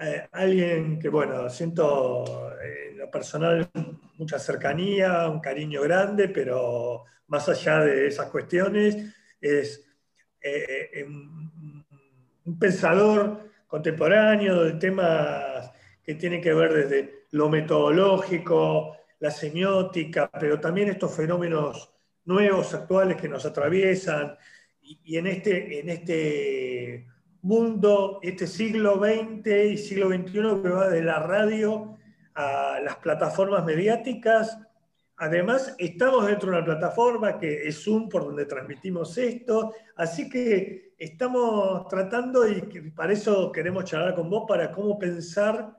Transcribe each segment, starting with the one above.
eh, alguien que, bueno, siento eh, en lo personal mucha cercanía, un cariño grande, pero más allá de esas cuestiones, es eh, un pensador contemporáneo de temas que tienen que ver desde lo metodológico, la semiótica, pero también estos fenómenos nuevos, actuales que nos atraviesan, y, en, este, en este mundo, este siglo XX y siglo XXI que va de la radio a las plataformas mediáticas. Además, estamos dentro de una plataforma que es Zoom, por donde transmitimos esto, así que estamos tratando, y para eso queremos charlar con vos, para cómo pensar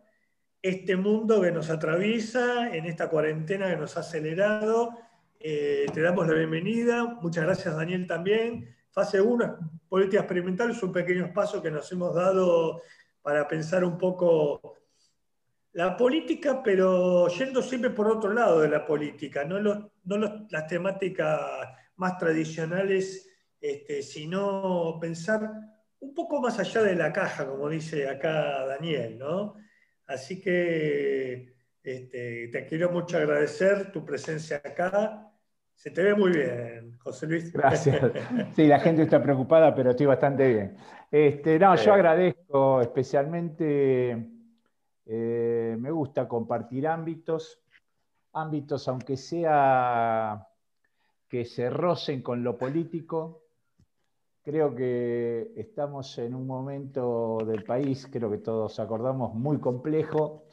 este mundo que nos atraviesa en esta cuarentena que nos ha acelerado. Eh, te damos la bienvenida. Muchas gracias, Daniel, también. Fase 1, política experimental, es un pequeño paso que nos hemos dado para pensar un poco la política, pero yendo siempre por otro lado de la política, no, las temáticas más tradicionales, este, sino pensar un poco más allá de la caja, como dice acá Daniel, ¿no? Así que este, te quiero mucho agradecer tu presencia acá. Se te ve muy bien, José Luis. Gracias. Sí, la gente está preocupada, pero estoy bastante bien. Este, no, yo agradezco especialmente, eh, me gusta compartir ámbitos, ámbitos aunque sea que se rocen con lo político, Creo que estamos en un momento del país, creo que todos acordamos, muy complejo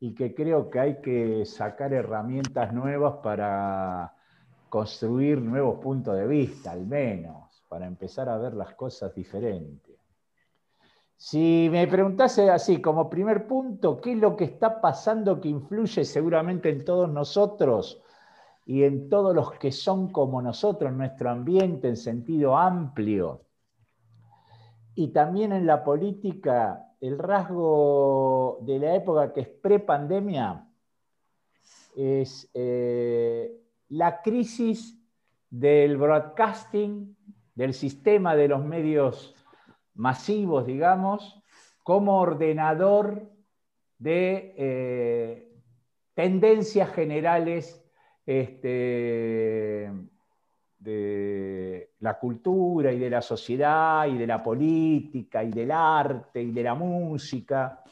y que creo que hay que sacar herramientas nuevas para construir nuevos puntos de vista, al menos, para empezar a ver las cosas diferentes. Si me preguntase así, como primer punto, ¿qué es lo que está pasando que influye seguramente en todos nosotros y en todos los que son como nosotros, nuestro ambiente en sentido amplio? y también en la política, el rasgo de la época que es pre-pandemia es eh, la crisis del broadcasting, del sistema de los medios masivos, digamos, como ordenador de eh, tendencias generales este, de la cultura y de la sociedad y de la política y del arte y de la música.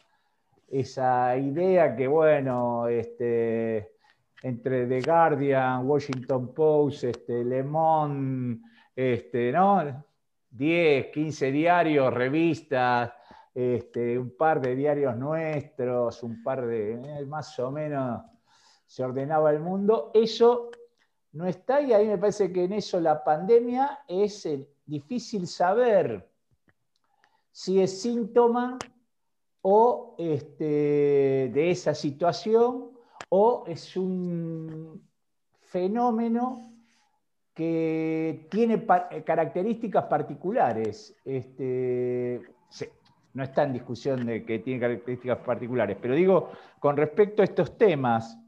Esa idea que, bueno, este, entre The Guardian, Washington Post, este, Le Monde, este, ¿no? 10, 15 diarios, revistas, este, un par de diarios nuestros, un par de, eh, más o menos se ordenaba el mundo. Eso no está y ahí me parece que en eso la pandemia es eh, difícil saber si es síntoma o este, de esa situación o es un fenómeno que tiene eh, características particulares. Este, no está en discusión de que tiene características particulares, pero digo, con respecto a estos temas,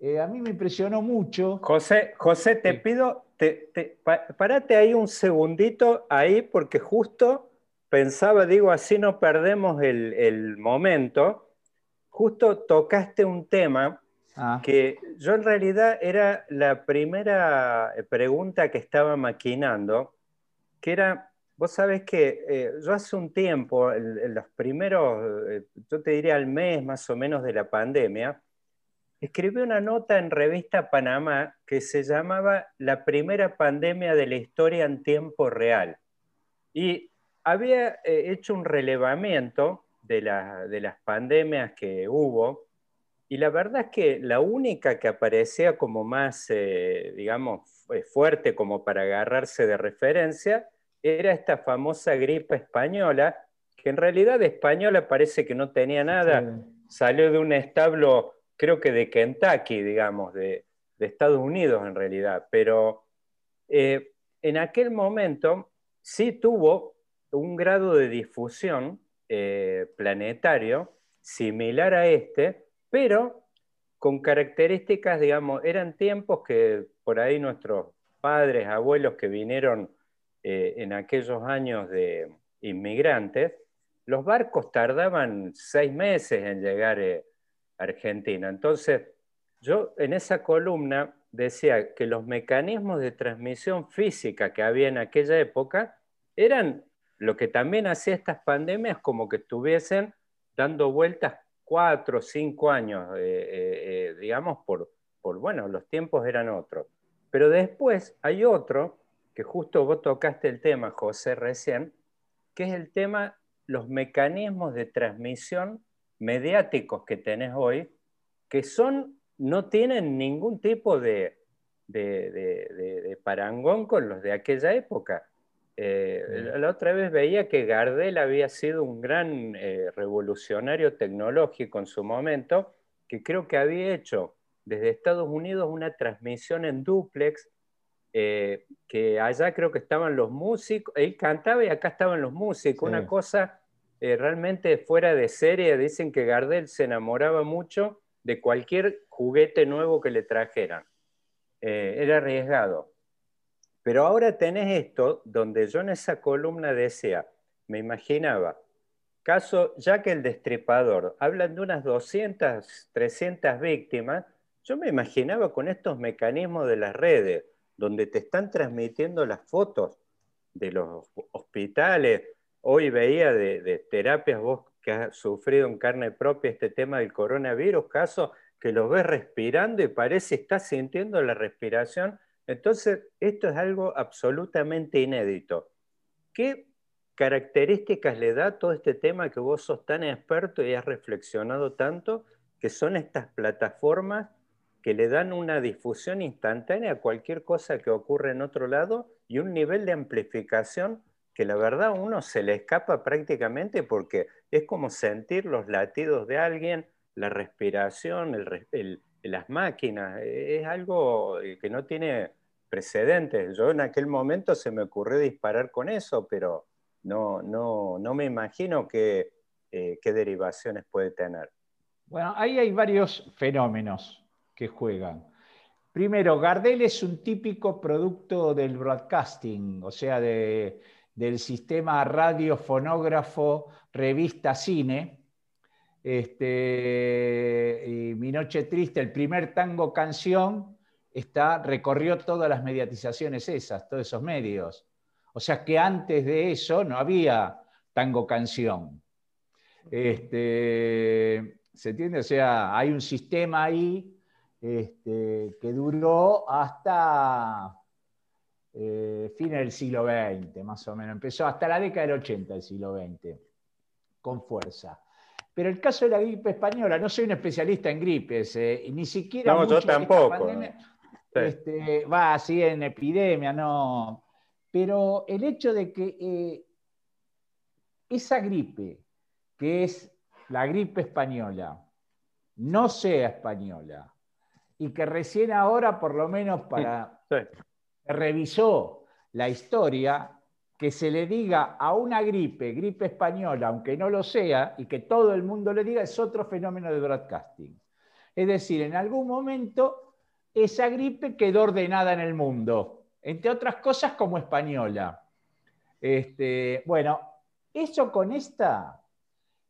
eh, a mí me impresionó mucho. José, José te pido, te, parate ahí un segundito, ahí, porque justo pensaba, digo, así no perdemos el, momento. Justo tocaste un tema ah. que yo en realidad era la primera pregunta que estaba maquinando, que era, vos sabés que eh, yo hace un tiempo, en los primeros, eh, yo te diría al mes más o menos de la pandemia, escribió una nota en Revista Panamá que se llamaba La primera pandemia de la historia en tiempo real. Y había eh, hecho un relevamiento de, las pandemias que hubo, y la verdad es que la única que aparecía como más, eh, digamos, fuerte como para agarrarse de referencia era esta famosa gripe española, que en realidad española parece que no tenía nada, salió de un establo creo que de Kentucky, digamos, de, Estados Unidos en realidad, pero eh, en aquel momento sí tuvo un grado de difusión eh, planetario similar a este, pero con características, digamos, eran tiempos que por ahí nuestros padres, abuelos que vinieron eh, en aquellos años de inmigrantes, los barcos tardaban seis meses en llegar eh, a Argentina. Entonces, yo en esa columna decía que los mecanismos de transmisión física que había en aquella época eran lo que también hacía estas pandemias como que estuviesen dando vueltas cuatro cinco años, eh, eh, digamos, por, por, bueno, los tiempos eran otros. Pero después hay otro, que justo vos tocaste el tema, José, recién, que es el tema, los mecanismos de transmisión mediáticos que tenés hoy, que son, no tienen ningún tipo de, de, parangón con los de aquella época. Eh, la otra vez veía que Gardel había sido un gran eh, revolucionario tecnológico en su momento, que creo que había hecho desde Estados Unidos una transmisión en duplex, eh, que allá creo que estaban los músicos, él cantaba y acá estaban los músicos, una cosa realmente fuera de serie, dicen que Gardel se enamoraba mucho de cualquier juguete nuevo que le trajeran, era arriesgado. Pero ahora tenés esto, donde yo en esa columna decía, me imaginaba, caso ya que el Destripador, hablan de unas 200, 300 víctimas, yo me imaginaba con estos mecanismos de las redes, donde te están transmitiendo las fotos de los hospitales. Hoy veía de, terapias, vos que has sufrido en carne propia este tema del coronavirus, casos que los ves respirando y parece estás sintiendo la respiración. Entonces, esto es algo absolutamente inédito. ¿Qué características le da todo este tema que vos sos tan experto y has reflexionado tanto, que son estas plataformas que le dan una difusión instantánea a cualquier cosa que ocurre en otro lado y un nivel de amplificación que la verdad a uno se le escapa prácticamente porque es como sentir los latidos de alguien, la respiración, las máquinas, e, es algo eh, que no tiene precedentes. Yo en aquel momento se me ocurrió disparar con eso, pero no, no, no me imagino qué, eh, qué derivaciones puede tener. Bueno, ahí hay varios fenómenos que juegan. Primero, Gardel es un típico producto del broadcasting, o sea, del sistema radio, fonógrafo, revista, cine. Este, Mi Noche Triste, el primer tango canción, está, recorrió todas las mediatizaciones esas, todos esos medios. O sea que antes de eso no había tango canción. Este, ¿Se entiende? O sea, hay un sistema ahí este, que duró hasta eh, fines del siglo XX, más o menos. Empezó hasta la década del 80 del siglo XX, con fuerza. Pero el caso de la gripe española, no soy un especialista en gripes, eh, ni siquiera. No, yo tampoco. Este, va así en epidemia, no. Pero el hecho de que eh, esa gripe, que es la gripe española, no sea española, y que recién ahora, por lo menos para revisó la historia, que se le diga a una gripe, gripe española, aunque no lo sea, y que todo el mundo le diga, es otro fenómeno de broadcasting. Es decir, en algún momento esa gripe quedó ordenada en el mundo, entre otras cosas como española. Este, bueno, eso con esta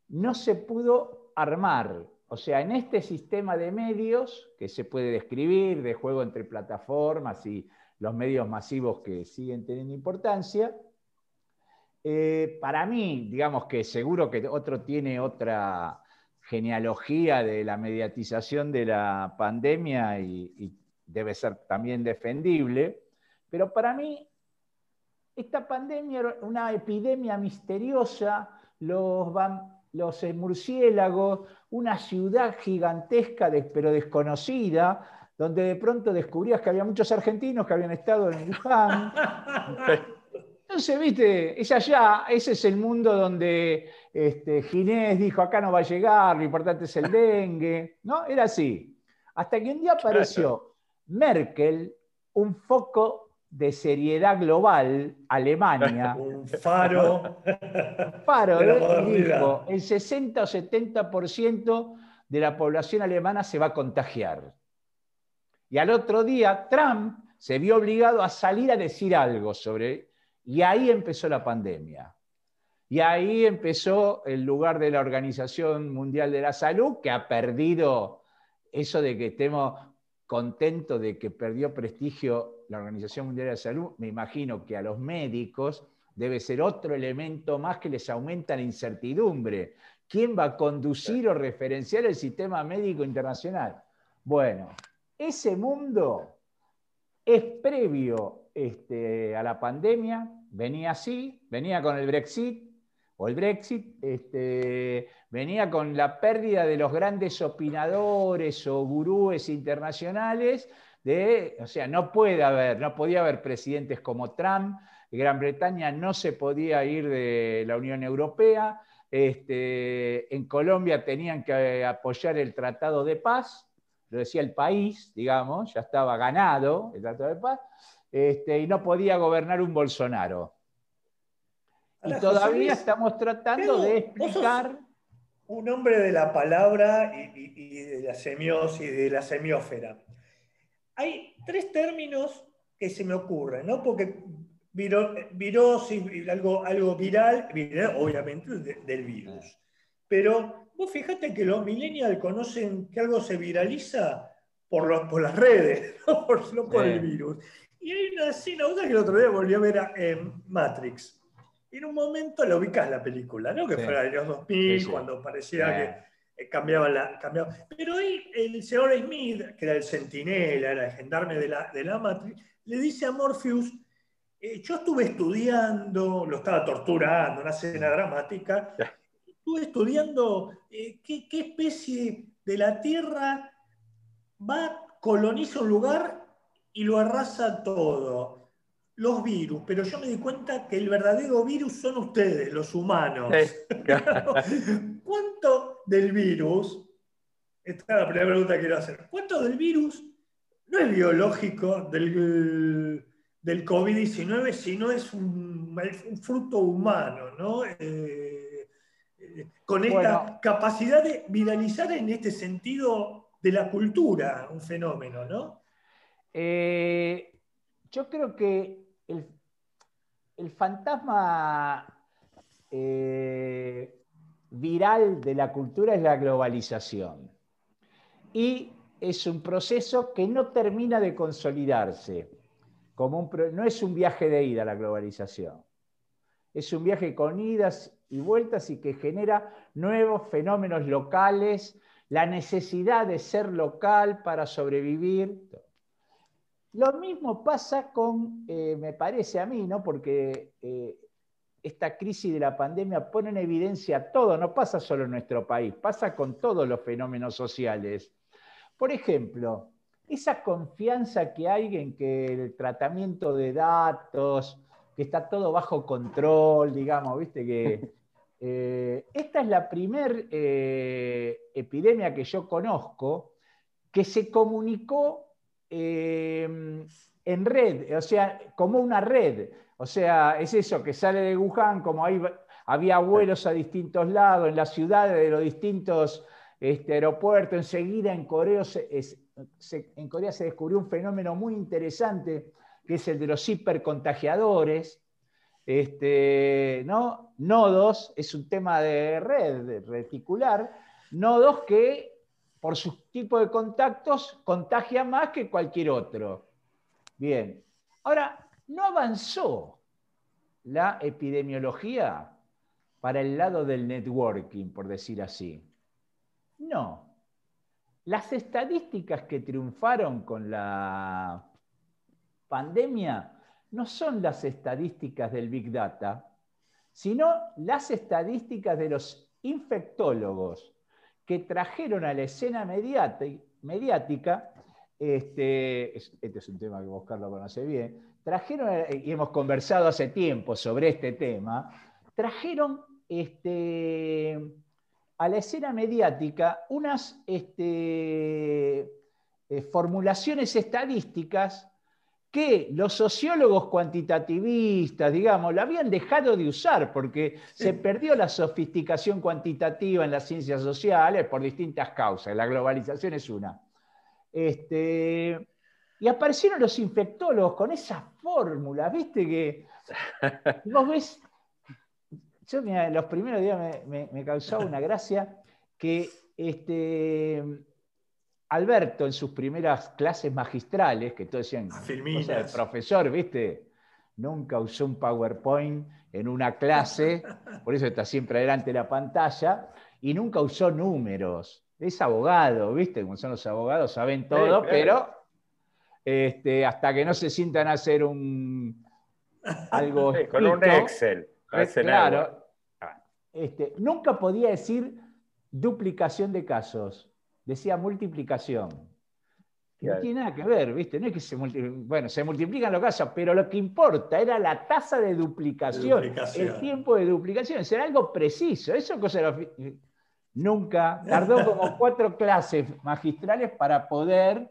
no se pudo armar. O sea, en este sistema de medios que se puede describir, de juego entre plataformas y los medios masivos que siguen teniendo importancia, eh, para mí, digamos que seguro que otro tiene otra genealogía de la mediatización de la pandemia y, debe ser también defendible, pero para mí esta pandemia era una epidemia misteriosa, los, los murciélagos, una ciudad gigantesca pero desconocida, donde de pronto descubrías que había muchos argentinos que habían estado en Wuhan. Entonces, viste, es allá, ese es el mundo donde este, Ginés dijo, acá no va a llegar, lo importante es el dengue, ¿no? Era así. Hasta que un día apareció Merkel, un foco de seriedad global, Alemania. Un faro. faro, dijo, el 60 o 70% de la población alemana se va a contagiar. Y al otro día, Trump se vio obligado a salir a decir algo sobre... Y ahí empezó la pandemia. Y ahí empezó el lugar de la Organización Mundial de la Salud, que ha perdido eso de que estemos contentos de que perdió prestigio la Organización Mundial de la Salud. Me imagino que a los médicos debe ser otro elemento más que les aumenta la incertidumbre. ¿Quién va a conducir o referenciar el sistema médico internacional? Bueno, ese mundo es previo este, a la pandemia, venía así, venía con el Brexit, o el Brexit, este, venía con la pérdida de los grandes opinadores o gurúes internacionales, de, o sea, no puede haber, no podía haber presidentes como Trump, Gran Bretaña no se podía ir de la Unión Europea, este, en Colombia tenían que apoyar el Tratado de Paz, lo decía el país, digamos, ya estaba ganado el Tratado de Paz, este, y no podía gobernar un Bolsonaro. Y todavía estamos tratando de explicar. Un hombre de la palabra y, de la semiosis, de la semiósfera. Hay tres términos que se me ocurren, ¿no? Porque virosis, algo, algo viral, obviamente del virus. Pero vos fíjate que los millennials conocen que algo se viraliza por, por las redes, no por, por el virus. Y hay una escena, que el otro día volvió a ver a Matrix. Y en un momento la ubicás la película, ¿no? Que fue en los 2000, cuando parecía que eh, cambiaba la. Cambiaba. Pero ahí el señor Smith, que era el centinela, era el gendarme de la, de la Matrix, le dice a Morpheus eh, yo estuve estudiando, lo estaba torturando, una escena dramática, estuve estudiando eh, qué, especie de la Tierra va, coloniza un lugar y lo arrasa todo. Los virus, pero yo me di cuenta que el verdadero virus son ustedes, los humanos. ¿Cuánto del virus? Esta es la primera pregunta que quiero hacer. ¿Cuánto del virus no es biológico del del COVID-19, sino es un, un, fruto humano, ¿no? Eh, eh, con esta capacidad de viralizar en este sentido de la cultura, un fenómeno, ¿no? Eh, yo creo que el, fantasma viral de la cultura es la globalización. Y es un proceso que no termina de consolidarse no es un viaje de ida la globalización, es un viaje con idas y vueltas y que genera nuevos fenómenos locales, la necesidad de ser local para sobrevivir. Lo mismo pasa con, eh, me parece a mí, ¿no? porque eh, esta crisis de la pandemia pone en evidencia todo, no pasa solo en nuestro país, pasa con todos los fenómenos sociales. Por ejemplo, esa confianza que hay en que el tratamiento de datos, que está todo bajo control, digamos, viste que eh, esta es la primer eh, epidemia que yo conozco que se comunicó eh, en red, o sea, como una red. O sea, es eso que sale de Wuhan, como había vuelos a distintos lados, en las ciudades de los distintos este, aeropuertos, enseguida en Corea es, en Corea se descubrió un fenómeno muy interesante, que es el de los hipercontagiadores. Este, ¿no? Nodos, es un tema de red reticular, nodos que por su tipo de contactos contagian más que cualquier otro. Bien, ahora, no avanzó la epidemiología para el lado del networking, por decir así. No, las estadísticas que triunfaron con la pandemia no son las estadísticas del Big Data, sino las estadísticas de los infectólogos que trajeron a la escena mediática, este, este, es un tema que vos, Carlos, conoce bien, trajeron, y hemos conversado hace tiempo sobre este tema, trajeron este, a la escena mediática unas este, eh, formulaciones estadísticas que los sociólogos cuantitativistas, digamos, lo habían dejado de usar porque se perdió la sofisticación cuantitativa en las ciencias sociales por distintas causas. La globalización es una. Este, y aparecieron los infectólogos con esas fórmulas, viste que vos ves yo los primeros días me, causaba una gracia que este, Alberto en sus primeras clases magistrales, que todos decían, el profesor, ¿viste? Nunca usó un PowerPoint en una clase, por eso está siempre delante de la pantalla, y nunca usó números. Es abogado, ¿viste? Como son los abogados, saben todo, pero este, hasta que no se sientan a hacer un algo con un Excel. Claro. Este, nunca podía decir duplicación de casos, decía multiplicación. No tiene nada que ver, ¿viste? No es que se bueno, se multiplican los casos, pero lo que importa era la tasa de duplicación, el tiempo de duplicación, era algo preciso. Eso cosa nunca, tardó como cuatro clases magistrales para poder,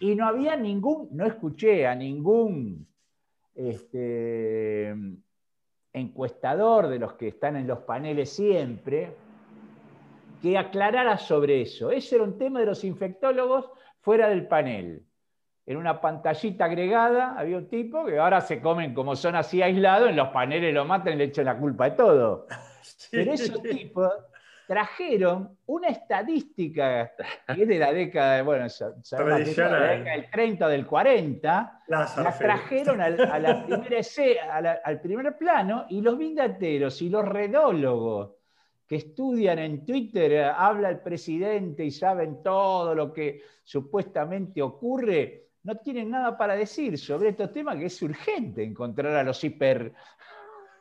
y no había ningún, no escuché a ningún este, encuestador de los que están en los paneles siempre, que aclarara sobre eso. Ese era un tema de los infectólogos fuera del panel. En una pantallita agregada había un tipo que ahora se comen como son así aislados, en los paneles lo matan y le echan la culpa de todo. Pero esos tipos trajeron una estadística que es de la década, bueno, de la década del 30 o del 40, la trajeron al, a la al primer plano y los vindateros y los redólogos que estudian en Twitter, eh, habla el presidente y saben todo lo que supuestamente ocurre, no tienen nada para decir sobre estos temas que es urgente encontrar a los hiper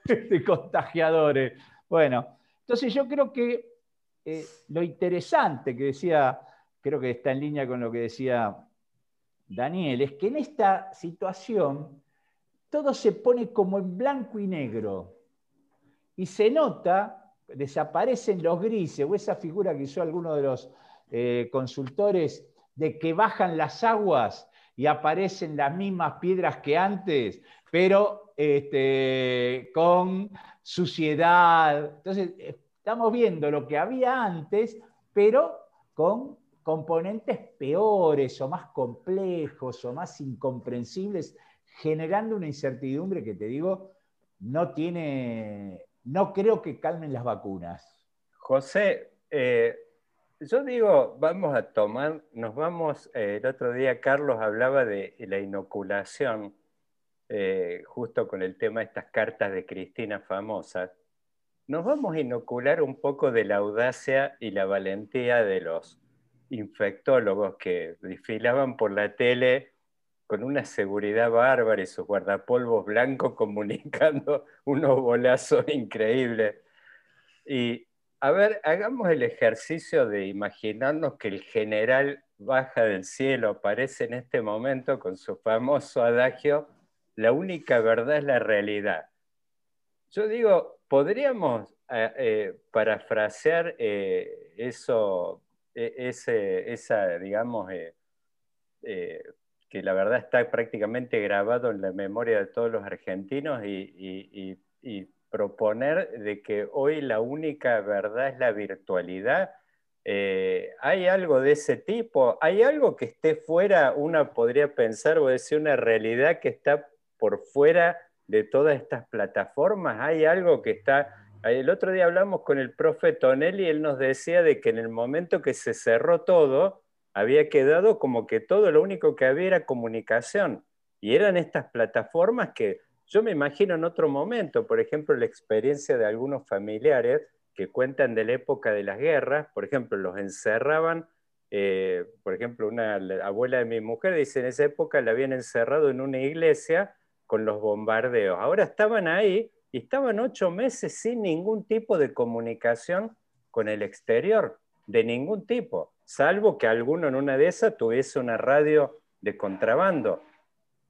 contagiadores. Bueno, entonces yo creo que eh, lo interesante que decía, creo que está en línea con lo que decía Daniel, es que en esta situación todo se pone como en blanco y negro. Y se nota, desaparecen los grises, o esa figura que hizo alguno de los eh, consultores, de que bajan las aguas y aparecen las mismas piedras que antes, pero este, con suciedad. Entonces, Estamos viendo lo que había antes, pero con componentes peores o más complejos o más incomprensibles, generando una incertidumbre que te digo, no tiene, no creo que calmen las vacunas. José, eh, yo digo, vamos a tomar, nos vamos, eh, el otro día Carlos hablaba de la inoculación, eh, justo con el tema de estas cartas de Cristina famosas nos vamos a inocular un poco de la audacia y la valentía de los infectólogos que desfilaban por la tele con una seguridad bárbara y sus guardapolvos blancos comunicando unos bolazos increíbles. Y a ver, hagamos el ejercicio de imaginarnos que el general baja del cielo, aparece en este momento con su famoso adagio, la única verdad es la realidad. Yo digo, podríamos eh, eh, parafrasear eh, eso, e, ese, esa, digamos, que la verdad está prácticamente grabado en la memoria de todos los argentinos y, proponer de que hoy la única verdad es la virtualidad. ¿Hay algo de ese tipo? ¿Hay algo que esté fuera, una podría pensar o decir una realidad que está por fuera de todas estas plataformas? ¿Hay algo que está... El otro día hablamos con el profe Tonelli él nos decía de que en el momento que se cerró todo, había quedado como que todo lo único que había era comunicación. Y eran estas plataformas que yo me imagino en otro momento, por ejemplo, la experiencia de algunos familiares que cuentan de la época de las guerras, por ejemplo, los encerraban, eh, por ejemplo, una abuela de mi mujer dice, en esa época la habían encerrado en una iglesia con los bombardeos. Ahora estaban ahí y estaban ocho meses sin ningún tipo de comunicación con el exterior, de ningún tipo, salvo que alguno en una de esas tuviese una radio de contrabando.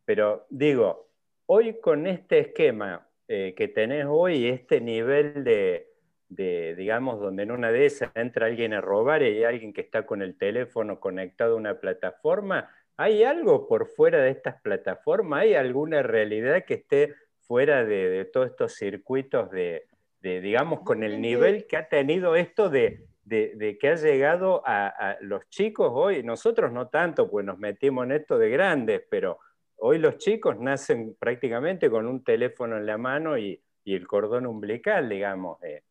Pero digo, hoy con este esquema eh, que tenés hoy, este nivel de, de, digamos, donde en una de esas entra alguien a robar y hay alguien que está con el teléfono conectado a una plataforma, ¿Hay algo por fuera de estas plataformas? ¿Hay alguna realidad que esté fuera de, todos estos circuitos de, digamos, con el nivel que ha tenido esto de, que ha llegado a, los chicos hoy? Nosotros no tanto, pues nos metimos en esto de grandes, pero hoy los chicos nacen prácticamente con un teléfono en la mano y, y el cordón umbilical, digamos. Eh.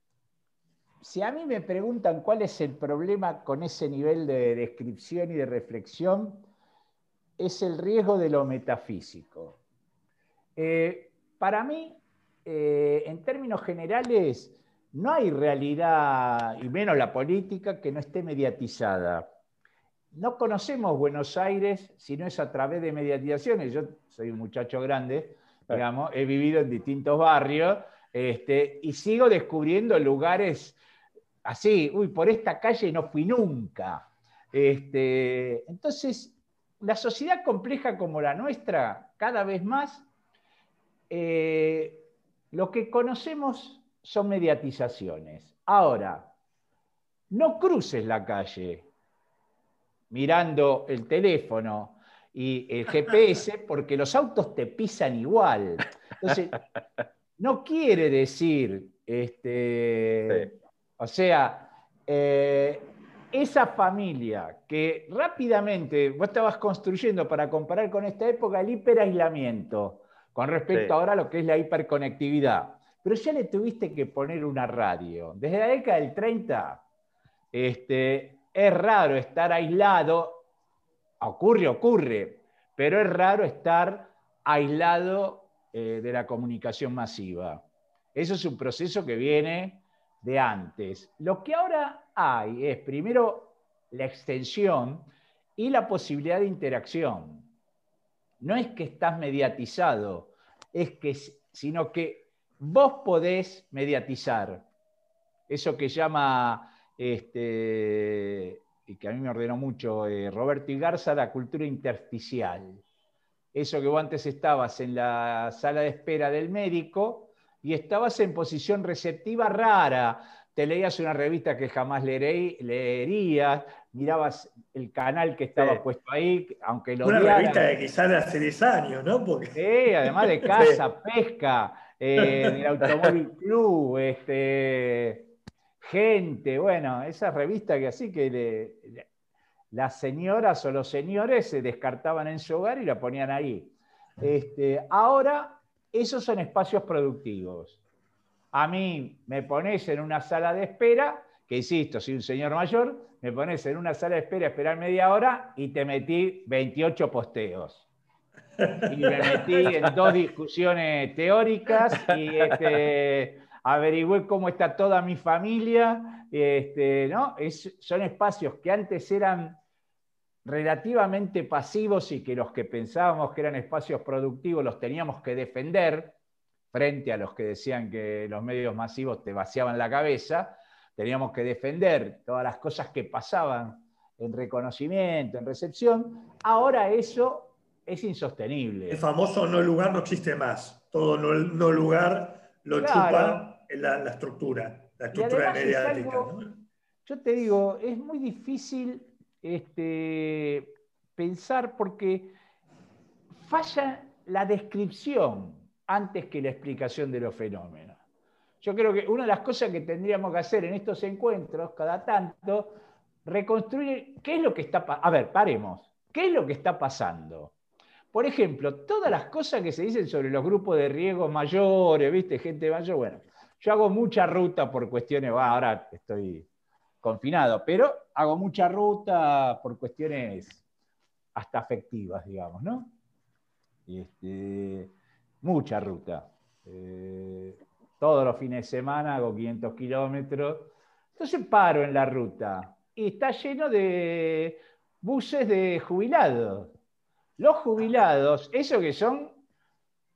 Si a mí me preguntan cuál es el problema con ese nivel de descripción y de reflexión, es el riesgo de lo metafísico. Eh, para mí, eh, en términos generales, no hay realidad, y menos la política, que no esté mediatizada. No conocemos Buenos Aires si no es a través de mediatizaciones. Yo soy un muchacho grande, digamos, he vivido en distintos barrios este, y sigo descubriendo lugares así, uy, por esta calle no fui nunca. Este, entonces, la sociedad compleja como la nuestra, cada vez más, eh, lo que conocemos son mediatizaciones. Ahora, no cruces la calle mirando el teléfono y el GPS porque los autos te pisan igual. Entonces, no quiere decir, este, o sea, eh, esa familia que rápidamente vos estabas construyendo para comparar con esta época el hiperaislamiento con respecto ahora a lo que es la hiperconectividad. Pero ya le tuviste que poner una radio. Desde la década del 30, este, es raro estar aislado. Ocurre, ocurre, pero es raro estar aislado eh, de la comunicación masiva. Eso es un proceso que viene de antes. Lo que ahora hay es primero la extensión y la posibilidad de interacción. No es que estás mediatizado, es que, sino que vos podés mediatizar. Eso que llama, este, y que a mí me ordenó mucho eh, Roberto Igarza, la cultura intersticial. Eso que vos antes estabas en la sala de espera del médico y estabas en posición receptiva rara, te leías una revista que jamás leerías, mirabas el canal que estaba puesto ahí, aunque lo Una revista de quizás de hace 10 años, ¿no? Porque... Sí, además de casa, pesca, eh, el Automóvil Club, este, gente, bueno, esa revista que así que las señoras o los señores se descartaban en su hogar y la ponían ahí. Este, ahora, esos son espacios productivos. A mí me pones en una sala de espera, que insisto, soy un señor mayor, me pones en una sala de espera a esperar media hora y te metí 28 posteos. Y me metí en dos discusiones teóricas y este, averigüé cómo está toda mi familia. Este, ¿no? son espacios que antes eran relativamente pasivos y que los que pensábamos que eran espacios productivos los teníamos que defender frente a los que decían que los medios masivos te vaciaban la cabeza, teníamos que defender todas las cosas que pasaban en reconocimiento, en recepción. Ahora eso es insostenible. El famoso no lugar no existe más. Todo no, lugar lo chupa la, la, estructura, la estructura mediática. Yo te digo, es muy difícil este, pensar porque falla la descripción antes que la explicación de los fenómenos. Yo creo que una de las cosas que tendríamos que hacer en estos encuentros, cada tanto, reconstruir qué es lo que está pasando. A ver, paremos. ¿Qué es lo que está pasando? Por ejemplo, todas las cosas que se dicen sobre los grupos de riesgo mayores, ¿viste? Gente mayor, bueno, yo hago mucha ruta por cuestiones, ahora estoy confinado, pero hago mucha ruta por cuestiones hasta afectivas, digamos, ¿no? Este, mucha ruta. Eh, todos los fines de semana hago 500 kilómetros. Entonces paro en la ruta y está lleno de buses de jubilados. Los jubilados, esos que son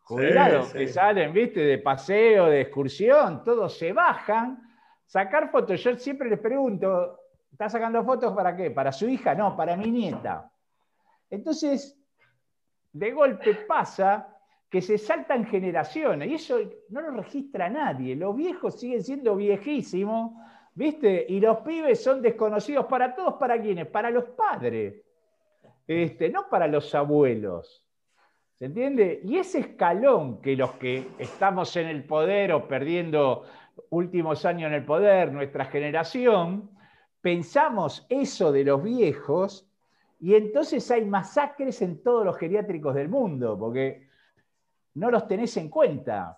jubilados, que salen, viste, de paseo, de excursión, todos se bajan. Sacar fotos, yo siempre les pregunto, ¿está sacando fotos para qué? ¿Para su hija? No, para mi nieta. Entonces, de golpe pasa que se saltan generaciones y eso no lo registra nadie. Los viejos siguen siendo viejísimos, ¿viste? Y los pibes son desconocidos para todos, ¿para quiénes? Para los padres, este, no para los abuelos. ¿Se entiende? Y ese escalón que los que estamos en el poder o perdiendo últimos años en el poder, nuestra generación, pensamos eso de los viejos y entonces hay masacres en todos los geriátricos del mundo, porque no los tenés en cuenta.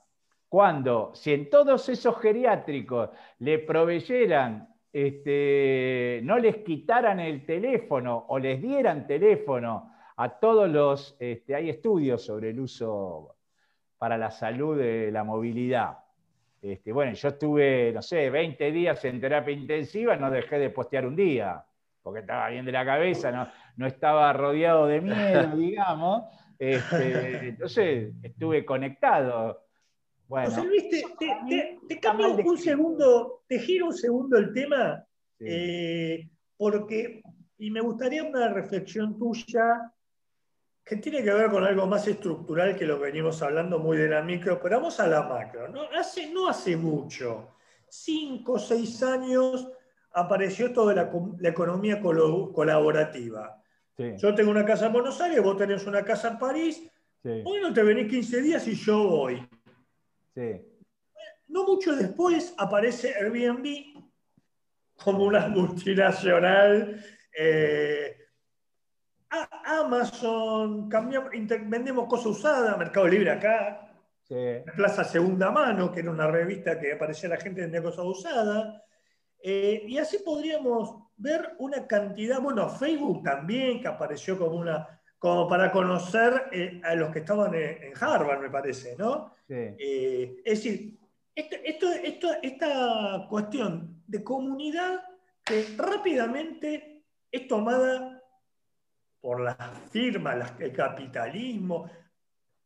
cuando si en todos esos geriátricos le proveyeran, este, no les quitaran el teléfono o les dieran teléfono a todos los, este, hay estudios sobre el uso para la salud de la movilidad. Este, bueno, yo estuve, no sé, 20 días en terapia intensiva, no dejé de postear un día, porque estaba bien de la cabeza, no, no estaba rodeado de miedo, digamos. Este, entonces estuve conectado bueno, José Luis, te, cambio un segundo, te giro un segundo el tema, eh, porque, y me gustaría una reflexión tuya que tiene que ver con algo más estructural que lo que venimos hablando muy de la micro, pero vamos a la macro. No hace, no hace mucho, cinco o seis años, apareció toda la, economía colaborativa. Yo tengo una casa en Buenos Aires, vos tenés una casa en París, hoy no te venís 15 días y yo voy. No mucho después aparece Airbnb como una multinacional. Eh, Amazon, cambiamos, vendemos cosas usadas, Mercado Libre acá, Plaza Segunda Mano, que era una revista que aparecía la gente de cosas usadas. Eh, y así podríamos ver una cantidad, bueno, Facebook también, que apareció como una como para conocer eh, a los que estaban en, Harvard, me parece, ¿no? Eh, es decir, esta cuestión de comunidad que rápidamente es tomada por las firmas, el capitalismo.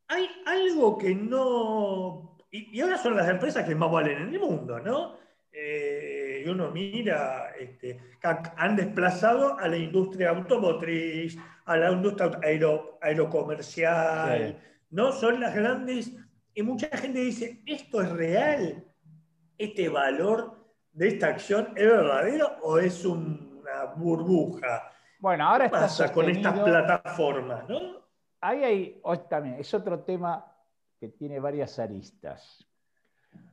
Hay algo que no... Y, ahora son las empresas que más valen en el mundo, ¿no? Eh, y uno mira, este, han desplazado a la industria automotriz, a la industria aerocomercial, ¿no? Son las grandes, y mucha gente dice, ¿esto es real? ¿Este valor de esta acción es verdadero o es una burbuja? Bueno, ahora ¿Qué pasa con estas plataformas, no? Ahí hay, también, es otro tema que tiene varias aristas.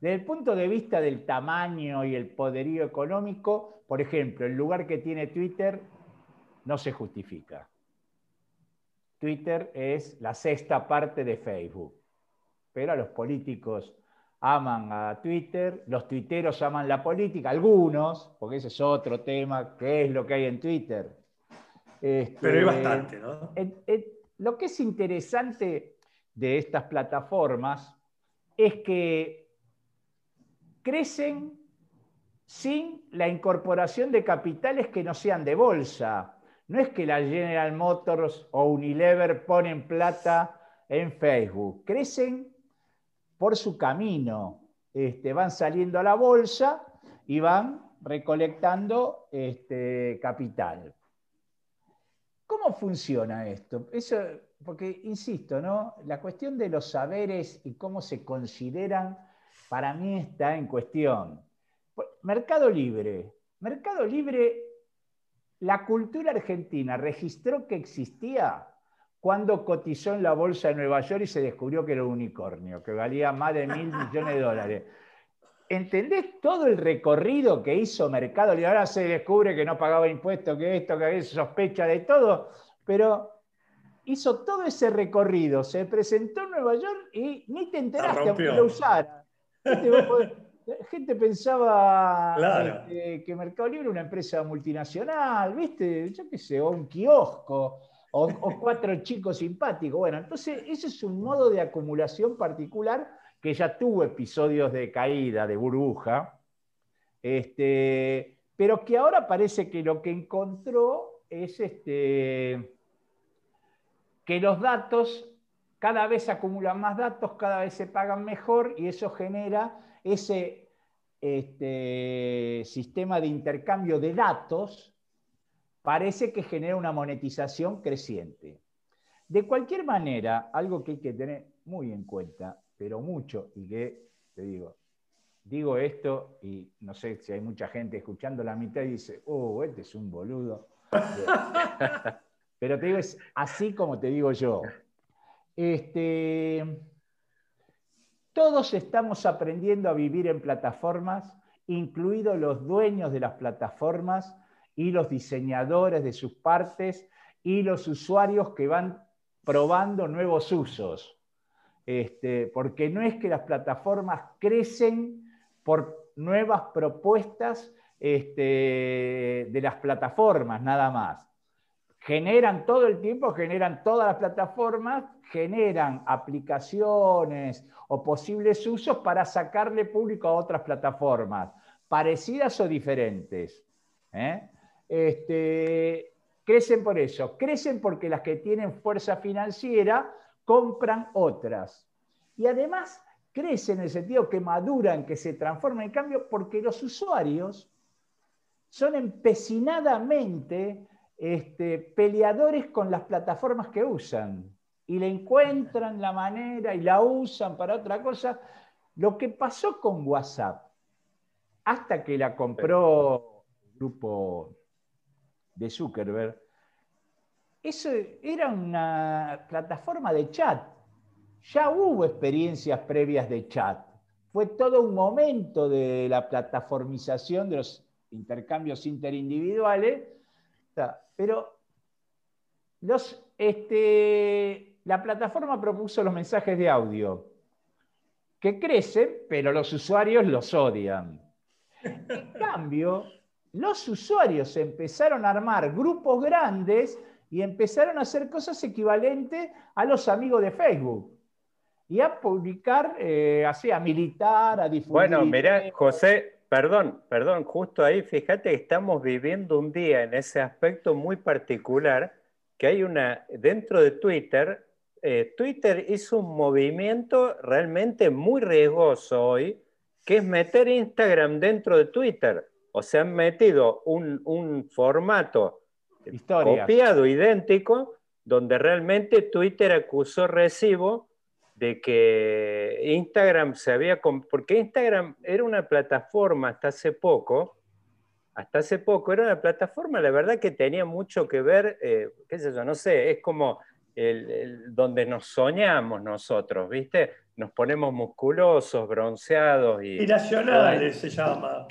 Desde el punto de vista del tamaño y el poderío económico, por ejemplo, el lugar que tiene Twitter no se justifica. Twitter es la sexta parte de Facebook. Pero a los políticos aman a Twitter, los tuiteros aman la política, algunos, porque ese es otro tema, ¿qué es lo que hay en Twitter? Este, Pero hay bastante, ¿no? lo que es interesante de estas plataformas es que crecen sin la incorporación de capitales que no sean de bolsa. No es que la General Motors o Unilever ponen plata en Facebook, crecen por su camino, este, van saliendo a la bolsa y van recolectando este, capital. ¿Cómo funciona esto? Eso, porque, insisto, ¿no? la cuestión de los saberes y cómo se consideran, para mí está en cuestión. Mercado Libre. Mercado Libre la cultura argentina registró que existía cuando cotizó en la bolsa de Nueva York y se descubrió que era un unicornio, que valía más de mil millones de dólares. ¿Entendés todo el recorrido que hizo Mercado Y Ahora se descubre que no pagaba impuestos, que esto, que se sospecha de todo, pero hizo todo ese recorrido, se presentó en Nueva York y ni te enteraste aunque lo usara. La gente pensaba este, que Mercado Libre era una empresa multinacional, ¿viste? Yo qué sé, o un kiosco, o, cuatro chicos simpáticos. Bueno, entonces ese es un modo de acumulación particular que ya tuvo episodios de caída, de burbuja, este, pero que ahora parece que lo que encontró es este, que los datos, cada vez se acumulan más datos, cada vez se pagan mejor y eso genera ese este, sistema de intercambio de datos parece que genera una monetización creciente. De cualquier manera, algo que hay que tener muy en cuenta, pero mucho, y que te digo, digo esto y no sé si hay mucha gente escuchando la mitad y dice, oh, este es un boludo. pero te digo, es así como te digo yo. Este, todos estamos aprendiendo a vivir en plataformas, incluidos los dueños de las plataformas y los diseñadores de sus partes y los usuarios que van probando nuevos usos. Este, porque no es que las plataformas crecen por nuevas propuestas este, de las plataformas, nada más. Generan todo el tiempo, generan todas las plataformas, generan aplicaciones o posibles usos para sacarle público a otras plataformas, parecidas o diferentes. ¿eh? Este, crecen por eso, crecen porque las que tienen fuerza financiera compran otras. Y además crecen en el sentido que maduran, que se transforman en cambio, porque los usuarios son empecinadamente este, peleadores con las plataformas que usan y le encuentran la manera y la usan para otra cosa. Lo que pasó con WhatsApp, hasta que la compró el grupo de Zuckerberg, eso era una plataforma de chat. Ya hubo experiencias previas de chat. Fue todo un momento de la plataformización de los intercambios interindividuales, pero este, la plataforma propuso los mensajes de audio, que crecen, pero los usuarios los odian. En cambio, los usuarios empezaron a armar grupos grandes y empezaron a hacer cosas equivalentes a los amigos de Facebook y a publicar, eh, así, a militar, a difundir. Bueno, mira, José, Perdón, perdón, justo ahí, fíjate que estamos viviendo un día en ese aspecto muy particular, que hay una, dentro de Twitter, eh, Twitter hizo un movimiento realmente muy riesgoso hoy, que es meter Instagram dentro de Twitter. O sea, han metido un, formato copiado, idéntico, donde realmente Twitter acusó recibo de que Instagram se había... Porque Instagram era una plataforma hasta hace poco, hasta hace poco era una plataforma, la verdad que tenía mucho que ver, eh, qué sé yo, no sé, es como el, donde nos soñamos nosotros, ¿viste? Nos ponemos musculosos, bronceados y... Aspiracionales se llama.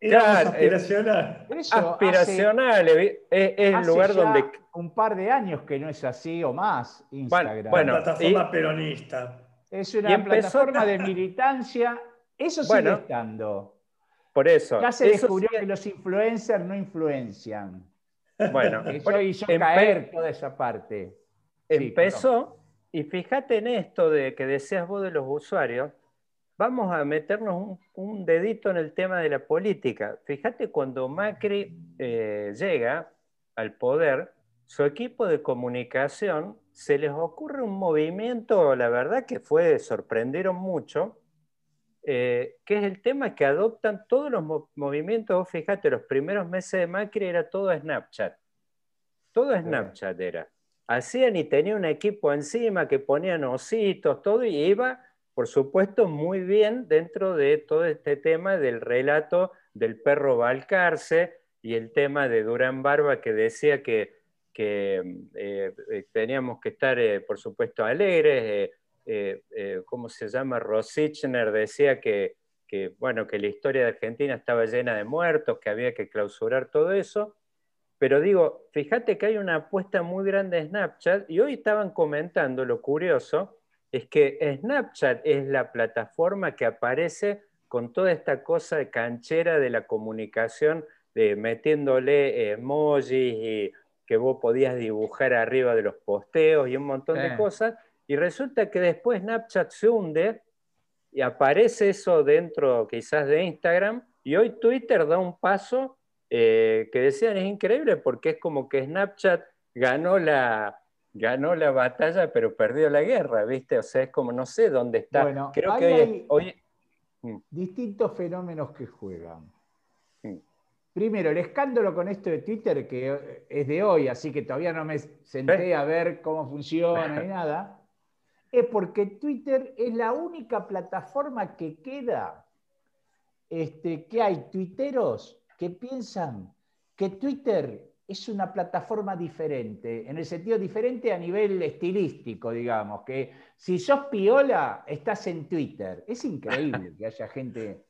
Claro, aspiracional. aspiracional, es, el lugar donde... Un par de años que no es así o más, Instagram. Bueno, plataforma peronista. Es una plataforma de militancia, eso sigue estando. Por eso. Ya se descubrió que los influencers no influencian. Bueno, eso hizo caer toda esa parte. Empezó, y fíjate en esto de que deseas vos de los usuarios, vamos a meternos un, dedito en el tema de la política. Fíjate, cuando Macri eh, llega al poder, su equipo de comunicación se les ocurre un movimiento, la verdad que fue, sorprendieron mucho, eh, que es el tema que adoptan todos los movimientos. Fíjate, los primeros meses de Macri era todo Snapchat. Todo Snapchat era. Hacían y tenía un equipo encima que ponían ositos, todo, y iba por supuesto, muy bien dentro de todo este tema del relato del perro Balcarce y el tema de Durán Barba que decía que, eh, eh, teníamos que estar, eh, por supuesto, alegres. ¿Cómo se llama? Rosichner decía que, que, bueno, que la historia de Argentina estaba llena de muertos, que había que clausurar todo eso. Pero digo, fíjate que hay una apuesta muy grande en Snapchat y hoy estaban comentando lo curioso es que Snapchat es la plataforma que aparece con toda esta cosa de canchera de la comunicación, de metiéndole emojis y que vos podías dibujar arriba de los posteos y un montón de cosas. Y resulta que después Snapchat se hunde y aparece eso dentro quizás de Instagram y hoy Twitter da un paso eh, que decían es increíble porque es como que Snapchat ganó la, ganó la batalla, pero perdió la guerra, ¿viste? O sea, es como no sé dónde está. Bueno, Creo que hoy, hay mm. distintos fenómenos que juegan. Mm. Primero, el escándalo con esto de Twitter, que es de hoy, así que todavía no me senté a ver cómo funciona ni nada, es porque Twitter es la única plataforma que queda este, que hay tuiteros que piensan que Twitter es una plataforma diferente, en el sentido diferente a nivel estilístico, digamos, que si sos piola, estás en Twitter. Es increíble que haya gente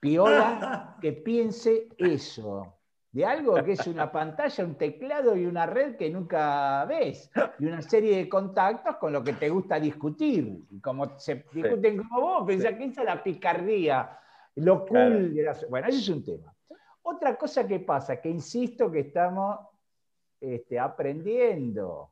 piola que piense eso. de algo que es una pantalla, un teclado y una red que nunca ves, y una serie de contactos con lo que te gusta discutir. Y como se discuten como vos, pensás que esa es la picardía, lo cool. Bueno, ese es un tema. Otra cosa que pasa, que insisto que estamos este, aprendiendo.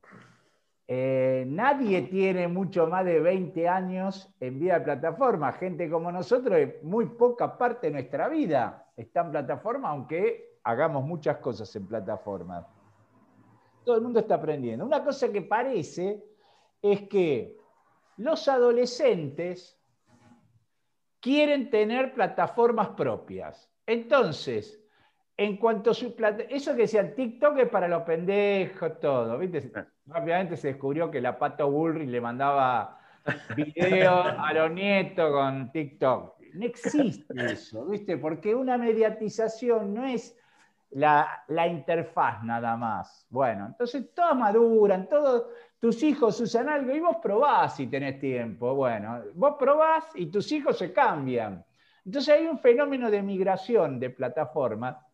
Eh, nadie tiene mucho más de 20 años en vida de plataforma. Gente como nosotros, muy poca parte de nuestra vida está en plataforma, aunque hagamos muchas cosas en plataforma. Todo el mundo está aprendiendo. Una cosa que parece es que los adolescentes quieren tener plataformas propias. Entonces, en cuanto a su plata, eso que decía TikTok es para los pendejos, todo, ¿viste? Rápidamente se descubrió que la Pato Bullrich le mandaba videos a los nietos con TikTok. No existe eso, ¿viste? Porque una mediatización no es la, interfaz nada más. Bueno, entonces todas maduran, todos tus hijos usan algo y vos probás si tenés tiempo. Bueno, vos probás y tus hijos se cambian. Entonces hay un fenómeno de migración de plataforma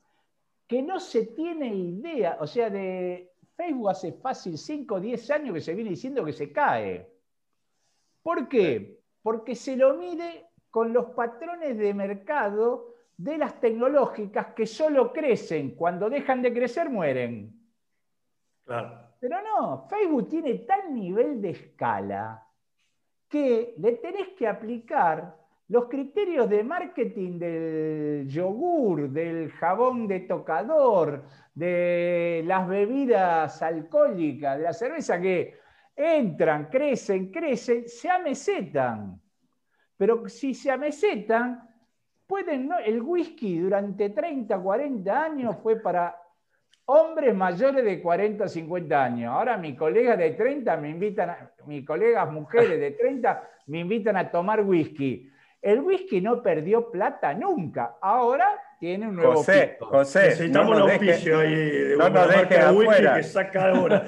que no se tiene idea, o sea, de Facebook hace fácil 5 o 10 años que se viene diciendo que se cae. ¿Por qué? Porque se lo mide con los patrones de mercado de las tecnológicas que solo crecen, cuando dejan de crecer mueren. Pero no, Facebook tiene tal nivel de escala que le tenés que aplicar los criterios de marketing del yogur, del jabón de tocador, de las bebidas alcohólicas, de la cerveza que entran, crecen, crecen, se amesetan. Pero si se amesetan, pueden, el whisky durante 30, 40 años fue para hombres mayores de 40, 50 años. Ahora mis colegas de 30 me invitan, a, mis colegas mujeres de 30 me invitan a tomar whisky. El whisky no perdió plata nunca. Ahora tiene un nuevo José, pico. José, necesitamos un auspicio ahí de no nos deje afuera. que saca ahora.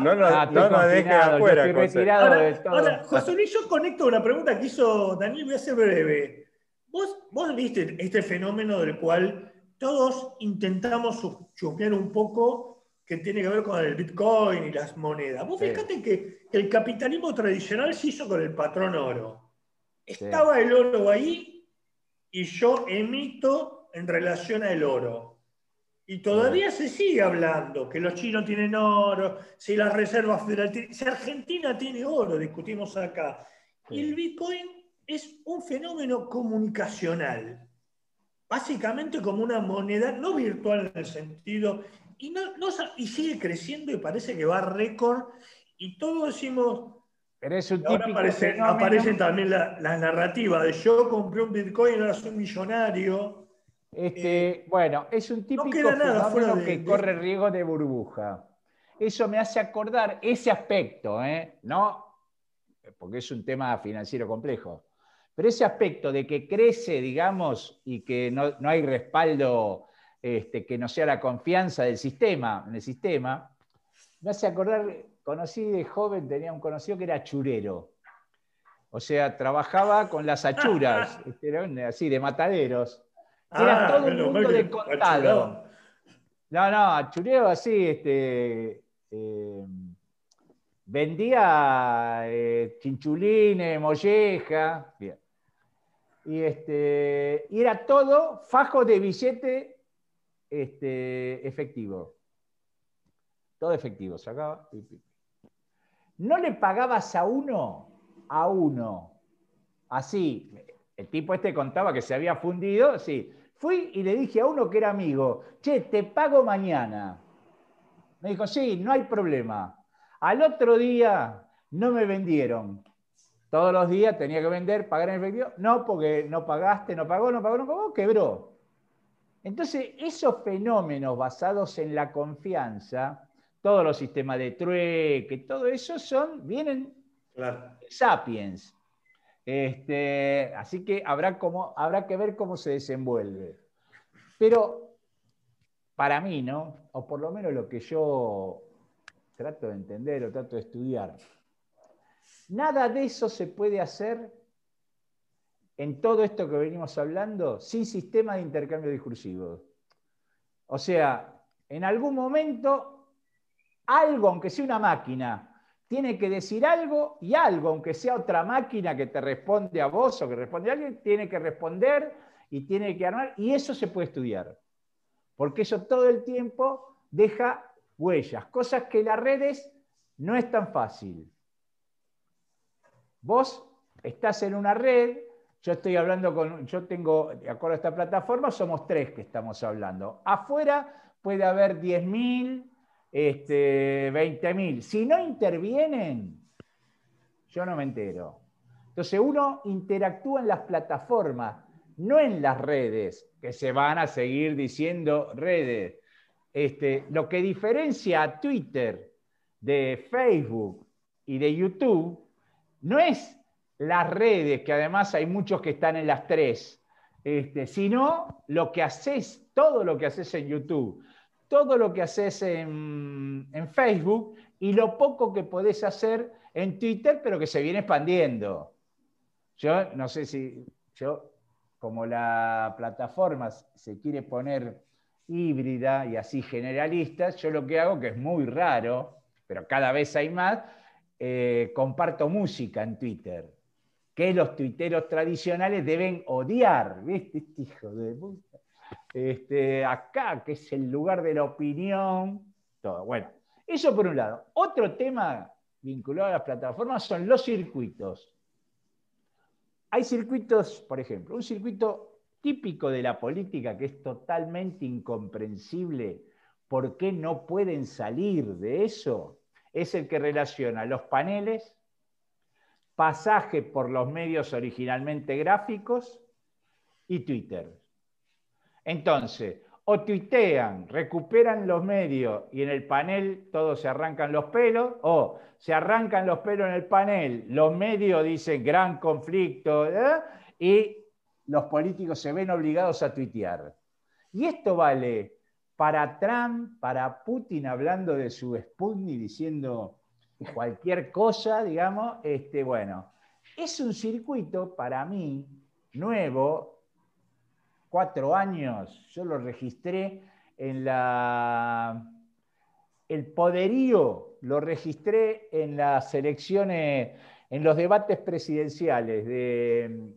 no nos, ah, no nos deje afuera. Yo estoy retirado ahora, de todo. Ahora, José Luis, yo conecto una pregunta que hizo Daniel, voy a ser breve. ¿Vos, viste este fenómeno del cual todos intentamos chusmear un poco que tiene que ver con el Bitcoin y las monedas. Vos fíjate que, el capitalismo tradicional se hizo con el patrón oro. Estaba el oro ahí y yo emito en relación al oro. Y todavía se sigue hablando que los chinos tienen oro, si las reservas federales, si Argentina tiene oro, discutimos acá. Y el Bitcoin es un fenómeno comunicacional, básicamente como una moneda, no virtual en el sentido, y, no, y sigue creciendo y parece que va a récord, y todos decimos... Pero es un ahora aparecen, también las la narrativas de yo compré un Bitcoin ahora soy millonario. Este, eh, bueno, es un típico fenómeno que corre riesgo de burbuja. Eso me hace acordar ese aspecto, ¿eh? ¿no? Porque es un tema financiero complejo. Pero ese aspecto de que crece, digamos, y que no, hay respaldo este, que no sea la confianza del sistema, en el sistema, me hace acordar, conocí de joven, tenía un conocido que era churero. O sea, trabajaba con las achuras, este, así, de mataderos. Era ah, todo un mundo de contado. No, no, churero así, este, eh, vendía eh, chinchulines, molleja. Bien. Y, este, y era todo fajo de billete este, efectivo. Todo efectivo, sacaba. No le pagabas a uno, a uno. Así, el tipo este contaba que se había fundido, sí. Fui y le dije a uno que era amigo, che, te pago mañana. Me dijo, sí, no hay problema. Al otro día no me vendieron todos los días tenía que vender, pagar en efectivo. No, porque no pagaste, no pagó, no pagó, no pagó, quebró. Entonces, esos fenómenos basados en la confianza, todos los sistemas de trueque, todo eso son, vienen sapiens. Este, así que habrá, como, habrá que ver cómo se desenvuelve. Pero para mí, ¿no? O por lo menos lo que yo trato de entender o trato de estudiar, Nada de eso se puede hacer en todo esto que venimos hablando sin sistema de intercambio discursivo. O sea, en algún momento, algo, aunque sea una máquina, tiene que decir algo y algo, aunque sea otra máquina que te responde a vos o que responde a alguien, tiene que responder y tiene que armar, y eso se puede estudiar, porque eso todo el tiempo deja huellas, cosas que las redes no es tan fácil. Vos estás en una red, yo estoy hablando con, yo tengo, de acuerdo a esta plataforma, somos tres que estamos hablando. Afuera puede haber 10.000, este, 20.000. Si no intervienen, yo no me entero. Entonces uno interactúa en las plataformas, no en las redes, que se van a seguir diciendo redes. Este, lo que diferencia a Twitter de Facebook y de YouTube no es las redes, que además hay muchos que están en las tres, este, sino lo que haces, todo lo que haces en YouTube, todo lo que haces en, Facebook y lo poco que podés hacer en Twitter, pero que se viene expandiendo. Yo no sé si, yo, como la plataforma se quiere poner híbrida y así generalista, yo lo que hago, que es muy raro, pero cada vez hay más, eh, comparto música en Twitter, que los tuiteros tradicionales deben odiar, ¿viste? Este hijo de puta. Este, acá, que es el lugar de la opinión, todo. Bueno, eso por un lado. Otro tema vinculado a las plataformas son los circuitos. Hay circuitos, por ejemplo, un circuito típico de la política que es totalmente incomprensible, ¿por qué no pueden salir de eso? Es el que relaciona los paneles, pasaje por los medios originalmente gráficos y Twitter. Entonces, o tuitean, recuperan los medios y en el panel todos se arrancan los pelos, o se arrancan los pelos en el panel, los medios dicen gran conflicto, ¿eh? y los políticos se ven obligados a tuitear. Y esto vale para Trump, para Putin hablando de su Sputnik, diciendo cualquier cosa, digamos, este, bueno, es un circuito para mí nuevo, cuatro años, yo lo registré en la... El poderío lo registré en las elecciones en los debates presidenciales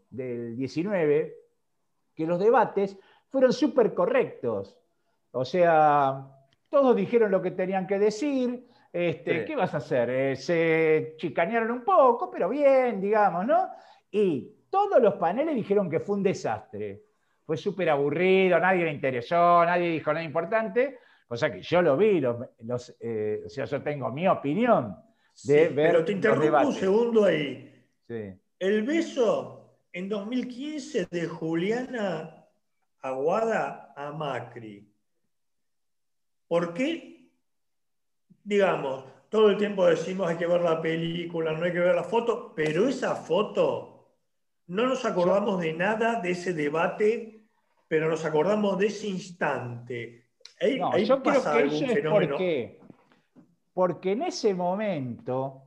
del 19, que los debates fueron súper correctos. O sea, todos dijeron lo que tenían que decir. Este, ¿Qué vas a hacer? Eh, se chicanearon un poco, pero bien, digamos, ¿no? Y todos los paneles dijeron que fue un desastre. Fue súper aburrido, nadie le interesó, nadie dijo nada importante. Cosa que yo lo vi, los, eh, o sea, yo tengo mi opinión pero te interrumpo un segundo ahí. El beso en 2015 de Juliana Aguada a Macri. ¿Por qué? Digamos, todo el tiempo decimos hay que ver la película, no hay que ver la foto, pero esa foto, no nos acordamos de nada de ese debate, pero nos acordamos de ese instante. Ahí, yo pasa creo que algún fenómeno. Porque en ese momento,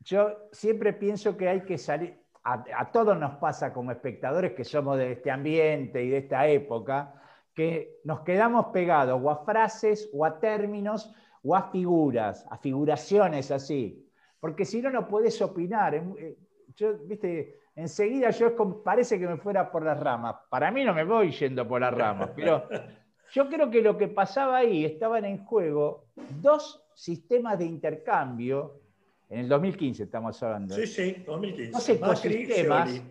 yo siempre pienso que hay que salir, a, todos nos pasa como espectadores que somos de este ambiente y de esta época, que nos quedamos pegados o a frases o a términos o a figuras, a figuraciones así. Porque si no, no puedes opinar. Eh, yo, viste, enseguida yo parece que me fuera por las ramas. Para mí no me voy yendo por las ramas, pero yo creo que lo que pasaba ahí, estaban en juego dos sistemas de intercambio, en el 2015 estamos hablando. Sí, sí, 2015. Dos ecosistemas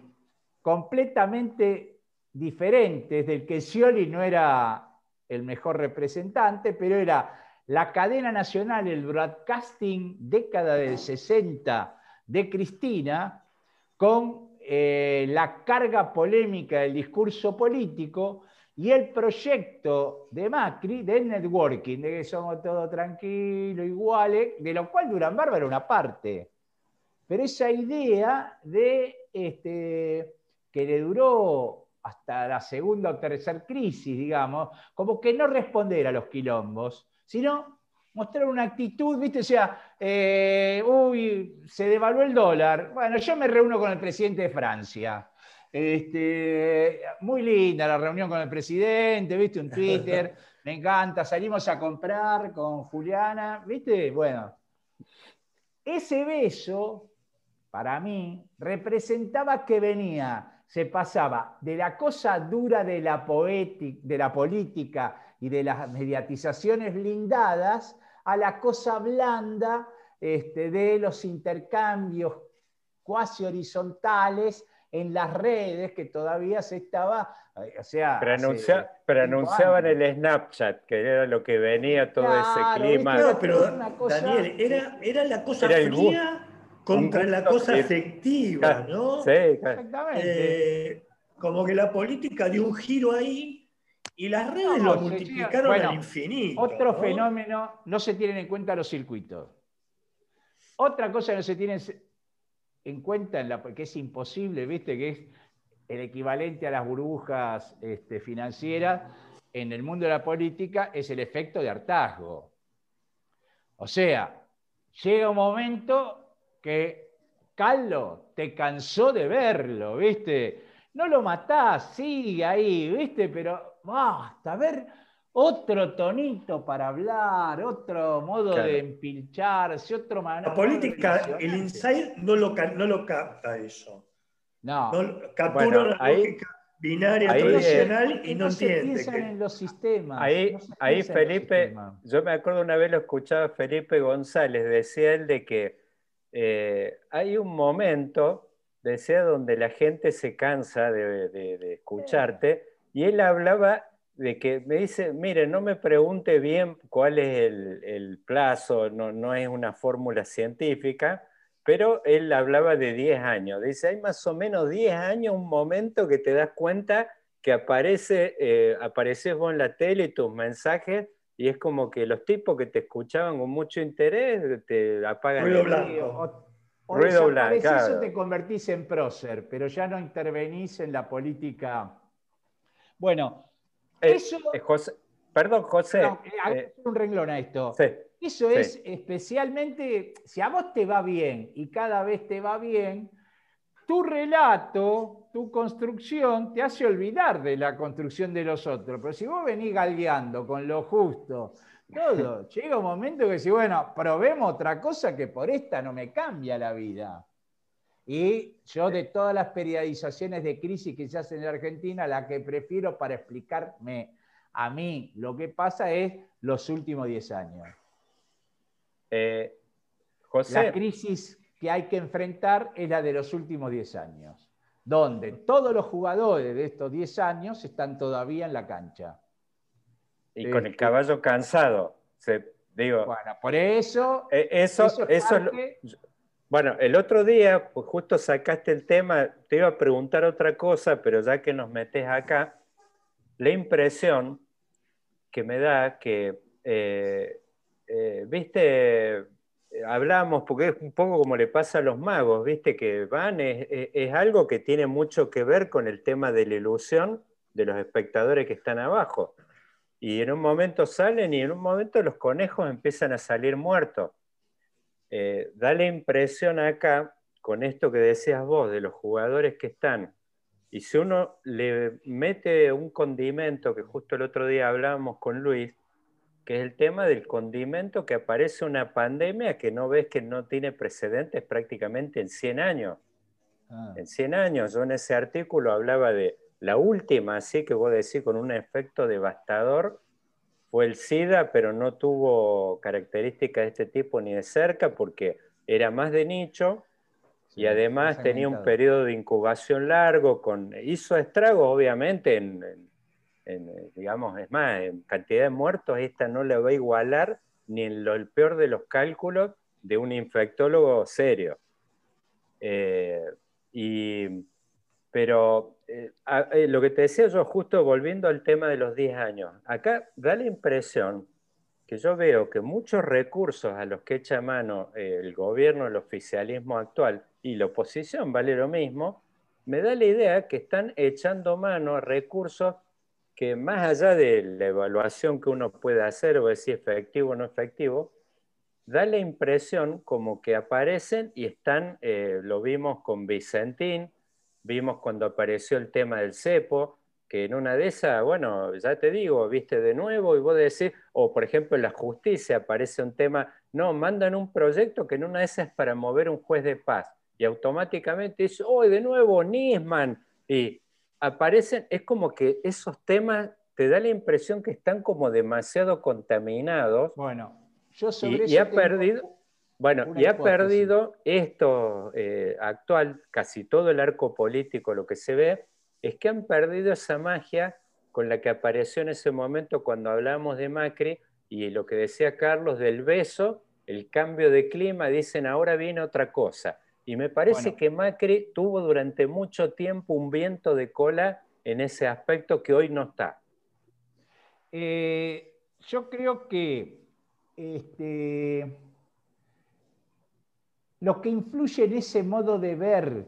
completamente diferentes, del que Scioli no era el mejor representante, pero era la cadena nacional, el broadcasting década del 60 de Cristina, con eh, la carga polémica del discurso político, y el proyecto de Macri del networking, de que somos todos tranquilos, iguales, de lo cual Durán Barba era una parte. Pero esa idea de este, que le duró hasta la segunda o tercera crisis, digamos, como que no responder a los quilombos, sino mostrar una actitud, ¿viste? O sea, eh, uy, se devaluó el dólar. Bueno, yo me reúno con el presidente de Francia. Este, muy linda la reunión con el presidente, ¿viste? Un Twitter, me encanta, salimos a comprar con Juliana, ¿viste? Bueno, ese beso, para mí, representaba que venía, se pasaba de la cosa dura de la, de la política y de las mediatizaciones blindadas a la cosa blanda este, de los intercambios cuasi horizontales en las redes que todavía se estaba, eh, o sea... El Snapchat, que era lo que venía todo ese clima. No, pero Daniel, era, era la cosa fría contra la cosa efectiva, ¿no? Sí, exactamente. Eh, como que la política dio un giro ahí y las redes lo multiplicaron al infinito. Otro fenómeno, no se tienen en cuenta los circuitos. Otra cosa que no se tiene en cuenta, en la, porque es imposible, ¿viste? Que es el equivalente a las burbujas este, financieras en el mundo de la política, es el efecto de hartazgo. O sea, llega un momento que Carlos te cansó de verlo, ¿viste? No lo matás, sigue ahí, ¿viste? Pero basta, a ver otro tonito para hablar, otro modo de empilcharse, otro manera. La política, el insight no lo, no lo capta eso. No. captura la lógica binaria tradicional y no, entiende. en los sistemas. Ahí, ahí Felipe, yo me acuerdo una vez lo escuchaba Felipe González, decía él de que eh, hay un momento, decía, donde la gente se cansa de, de escucharte, y él hablaba de que me dice, mire, no me pregunte bien cuál es el, plazo, no, no, es una fórmula científica, pero él hablaba de 10 años. Dice, hay más o menos 10 años, un momento que te das cuenta que aparece, eh, apareces vos en la tele y tus mensajes, y es como que los tipos que te escuchaban con mucho interés te apagan Ruido el blanco. O, Ruido blanco. Eso te convertís en prócer, pero ya no intervenís en la política. Bueno, eh, eso, eh, perdón, José. No, eh, un renglón a esto. Eso es especialmente, si a vos te va bien y cada vez te va bien, tu relato, tu construcción te hace olvidar de la construcción de los otros. Pero si vos venís galdeando con lo justo, todo, llega un momento que si, bueno, probemos otra cosa que por esta no me cambia la vida. Y yo de todas las periodizaciones de crisis que se hacen en Argentina, la que prefiero para explicarme a mí lo que pasa es los últimos 10 años. Eh, la crisis que hay que enfrentar es la de los últimos 10 años, donde todos los jugadores de estos 10 años están todavía en la cancha. Y con el este, caballo cansado. digo, bueno, por eso... Eh, eso, eso, bueno, el otro día, pues justo sacaste el tema, te iba a preguntar otra cosa, pero ya que nos metes acá, la impresión que me da que, eh, eh, viste, hablamos, porque es un poco como le pasa a los magos, viste, que van, es, algo que tiene mucho que ver con el tema de la ilusión de los espectadores que están abajo. Y en un momento salen y en un momento los conejos empiezan a salir muertos. Eh, da la impresión acá, con esto que decías vos, de los jugadores que están, y si uno le mete un condimento, que justo el otro día hablábamos con Luis, que es el tema del condimento que aparece una pandemia que no ves que no tiene precedentes prácticamente en 100 años. Ah. En 100 años, yo en ese artículo hablaba de la última, así que vos decís, con un efecto devastador, fue el SIDA, pero no tuvo características de este tipo ni de cerca porque era más de nicho y además tenía un periodo de incubación largo, con, hizo estragos obviamente en, digamos, es más, en cantidad de muertos, esta no le va a igualar ni en lo, el peor de los cálculos de un infectólogo serio. Eh, y pero eh, eh, lo que te decía yo, justo volviendo al tema de los 10 años, acá da la impresión que yo veo que muchos recursos a los que echa mano eh, el gobierno, el oficialismo actual y la oposición, vale lo mismo, me da la idea que están echando mano a recursos que más allá de la evaluación que uno puede hacer o de si efectivo o no efectivo, da la impresión como que aparecen y están, lo vimos con Vicentín, vimos cuando apareció el tema del cepo, que en una de esas, bueno, ya te digo, viste de nuevo y vos decís, o por ejemplo en la justicia aparece un tema, no, mandan un proyecto que en una de esas es para mover un juez de paz y automáticamente dice, oh, de nuevo, Nisman, y aparecen, es como que esos temas te da la impresión que están como demasiado contaminados. Bueno, yo sobre y, ha perdido, bueno, y ha perdido esto eh, actual, casi todo el arco político, lo que se ve, es que han perdido esa magia con la que apareció en ese momento cuando hablamos de Macri y lo que decía Carlos del beso, el cambio de clima, dicen ahora viene otra cosa. Y me parece que Macri tuvo durante mucho tiempo un viento de cola en ese aspecto que hoy no está. Eh, yo creo que este, lo que influye en ese modo de ver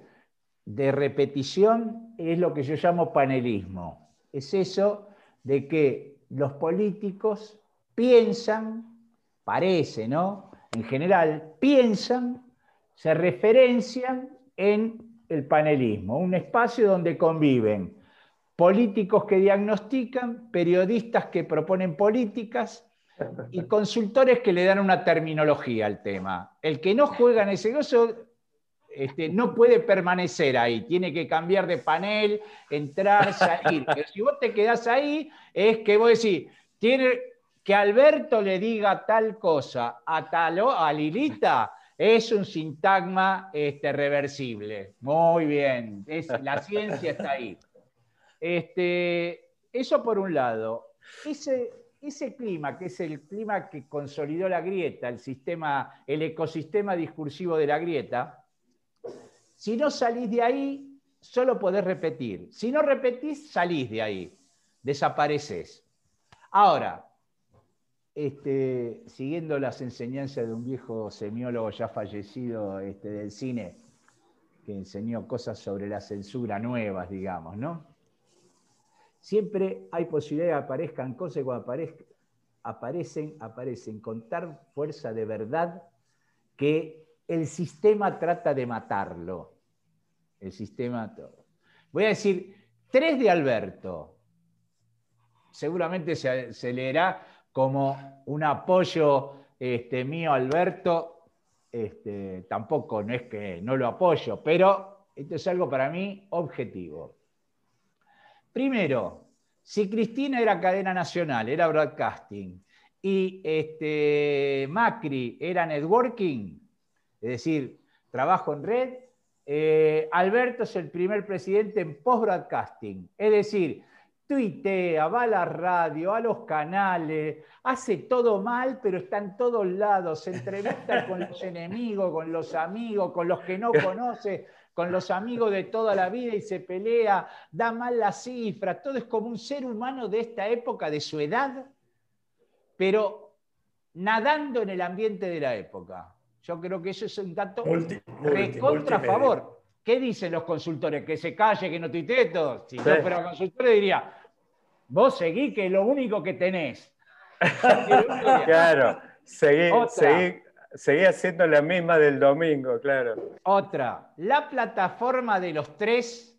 de repetición es lo que yo llamo panelismo. Es eso de que los políticos piensan, parece, ¿no? En general, piensan, se referencian en el panelismo, un espacio donde conviven políticos que diagnostican, periodistas que proponen políticas y consultores que le dan una terminología al tema. El que no juega en ese gozo este, no puede permanecer ahí, tiene que cambiar de panel, entrar, salir. Pero si vos te quedás ahí, es que vos decís, tiene que Alberto le diga tal cosa a, tal, a Lilita, es un sintagma este, reversible. Muy bien, es, la ciencia está ahí. Este, eso por un lado. Ese, ese clima, que es el clima que consolidó la grieta, el, sistema, el ecosistema discursivo de la grieta, si no salís de ahí, solo podés repetir. Si no repetís, salís de ahí. Desapareces. Ahora, este, siguiendo las enseñanzas de un viejo semiólogo ya fallecido este, del cine, que enseñó cosas sobre la censura nuevas, digamos, ¿no? Siempre hay posibilidad de que aparezcan cosas cuando aparecen, aparecen con tal fuerza de verdad que el sistema trata de matarlo. El sistema todo. Voy a decir tres de Alberto. Seguramente se, leerá como un apoyo este, mío Alberto. Este, tampoco no es que no lo apoyo, pero esto es algo para mí objetivo. Primero, si Cristina era cadena nacional, era broadcasting, y este, Macri era networking, es decir, trabajo en red. Eh, Alberto es el primer presidente en post-broadcasting, es decir, tuitea, va a la radio, a los canales, hace todo mal, pero está en todos lados, se entrevista con los enemigos, con los amigos, con los que no conoce, con los amigos de toda la vida y se pelea, da mal las cifras, todo es como un ser humano de esta época, de su edad, pero nadando en el ambiente de la época. Yo creo que eso es un dato recontra favor. ¿Qué dicen los consultores? Que se calle, que no tuitee todo. Si yo fuera consultor diría, vos seguí que es lo único que tenés. claro, seguí, seguí, seguí, haciendo la misma del domingo, claro. Otra, la plataforma de los tres,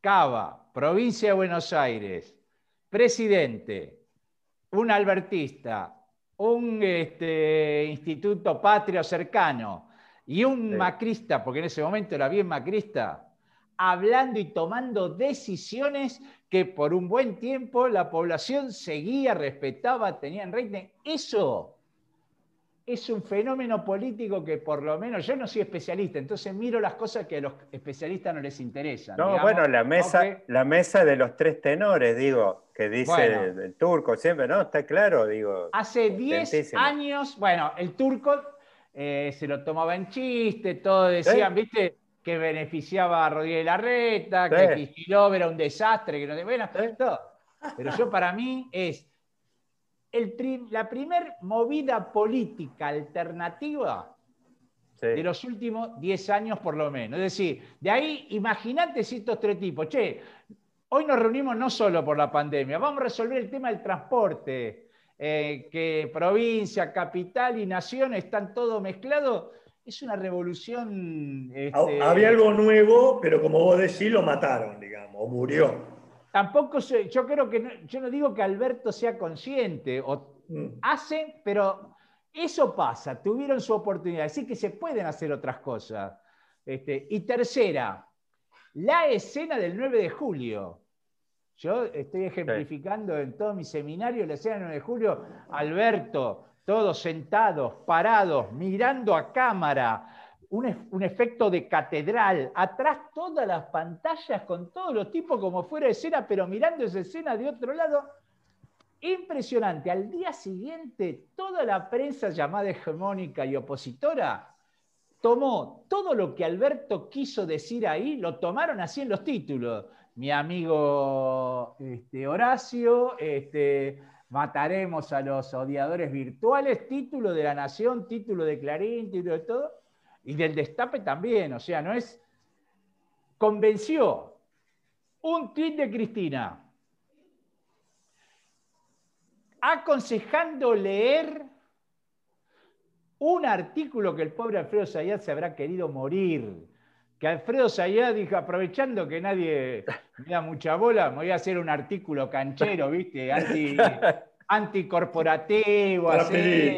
Cava, provincia de Buenos Aires, presidente, un albertista, un este, instituto patrio cercano y un macrista, porque en ese momento era bien macrista, hablando y tomando decisiones que por un buen tiempo la población seguía, respetaba, tenía en rating. Eso es un fenómeno político que por lo menos yo no soy especialista, entonces miro las cosas que a los especialistas no les interesan. No, bueno, la mesa, la mesa de los tres tenores, digo, que dice el, turco siempre, ¿no? Está claro, digo. Hace 10 años, bueno, el turco eh, se lo tomaba en chiste, todos decían, ¿viste? Que beneficiaba a Rodríguez Larreta, que Kicillof era un desastre, que no bueno, todo. Pero yo para mí es la primer movida política alternativa de los últimos 10 años por lo menos. Es decir, de ahí imagínate si estos tres tipos, che, hoy nos reunimos no solo por la pandemia, vamos a resolver el tema del transporte, eh, que provincia, capital y nación están todo mezclado es una revolución. Este, Había algo nuevo, pero como vos decís, lo mataron, digamos, o murió. Tampoco yo creo que yo no digo que Alberto sea consciente, o mm. hacen, pero eso pasa, tuvieron su oportunidad, así que se pueden hacer otras cosas. Este, y tercera, la escena del 9 de julio. Yo estoy ejemplificando en todo mi seminario la escena del 9 de julio, Alberto, todos sentados, parados, mirando a cámara, un, efecto de catedral, atrás todas las pantallas con todos los tipos como fuera de escena, pero mirando esa escena de otro lado, impresionante. Al día siguiente, toda la prensa llamada hegemónica y opositora tomó todo lo que Alberto quiso decir ahí, lo tomaron así en los títulos. Mi amigo este, Horacio, este, mataremos a los odiadores virtuales, título de la Nación, título de Clarín, título de todo, y del Destape también, o sea, no es... Convenció un tuit de Cristina, aconsejando leer un artículo que el pobre Alfredo Sayad se habrá querido morir. Que Alfredo Sayad dijo, aprovechando que nadie me da mucha bola, me voy a hacer un artículo canchero, ¿viste? Anti, anticorporativo. Así,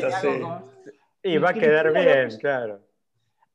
Y va a quedar bien, claro.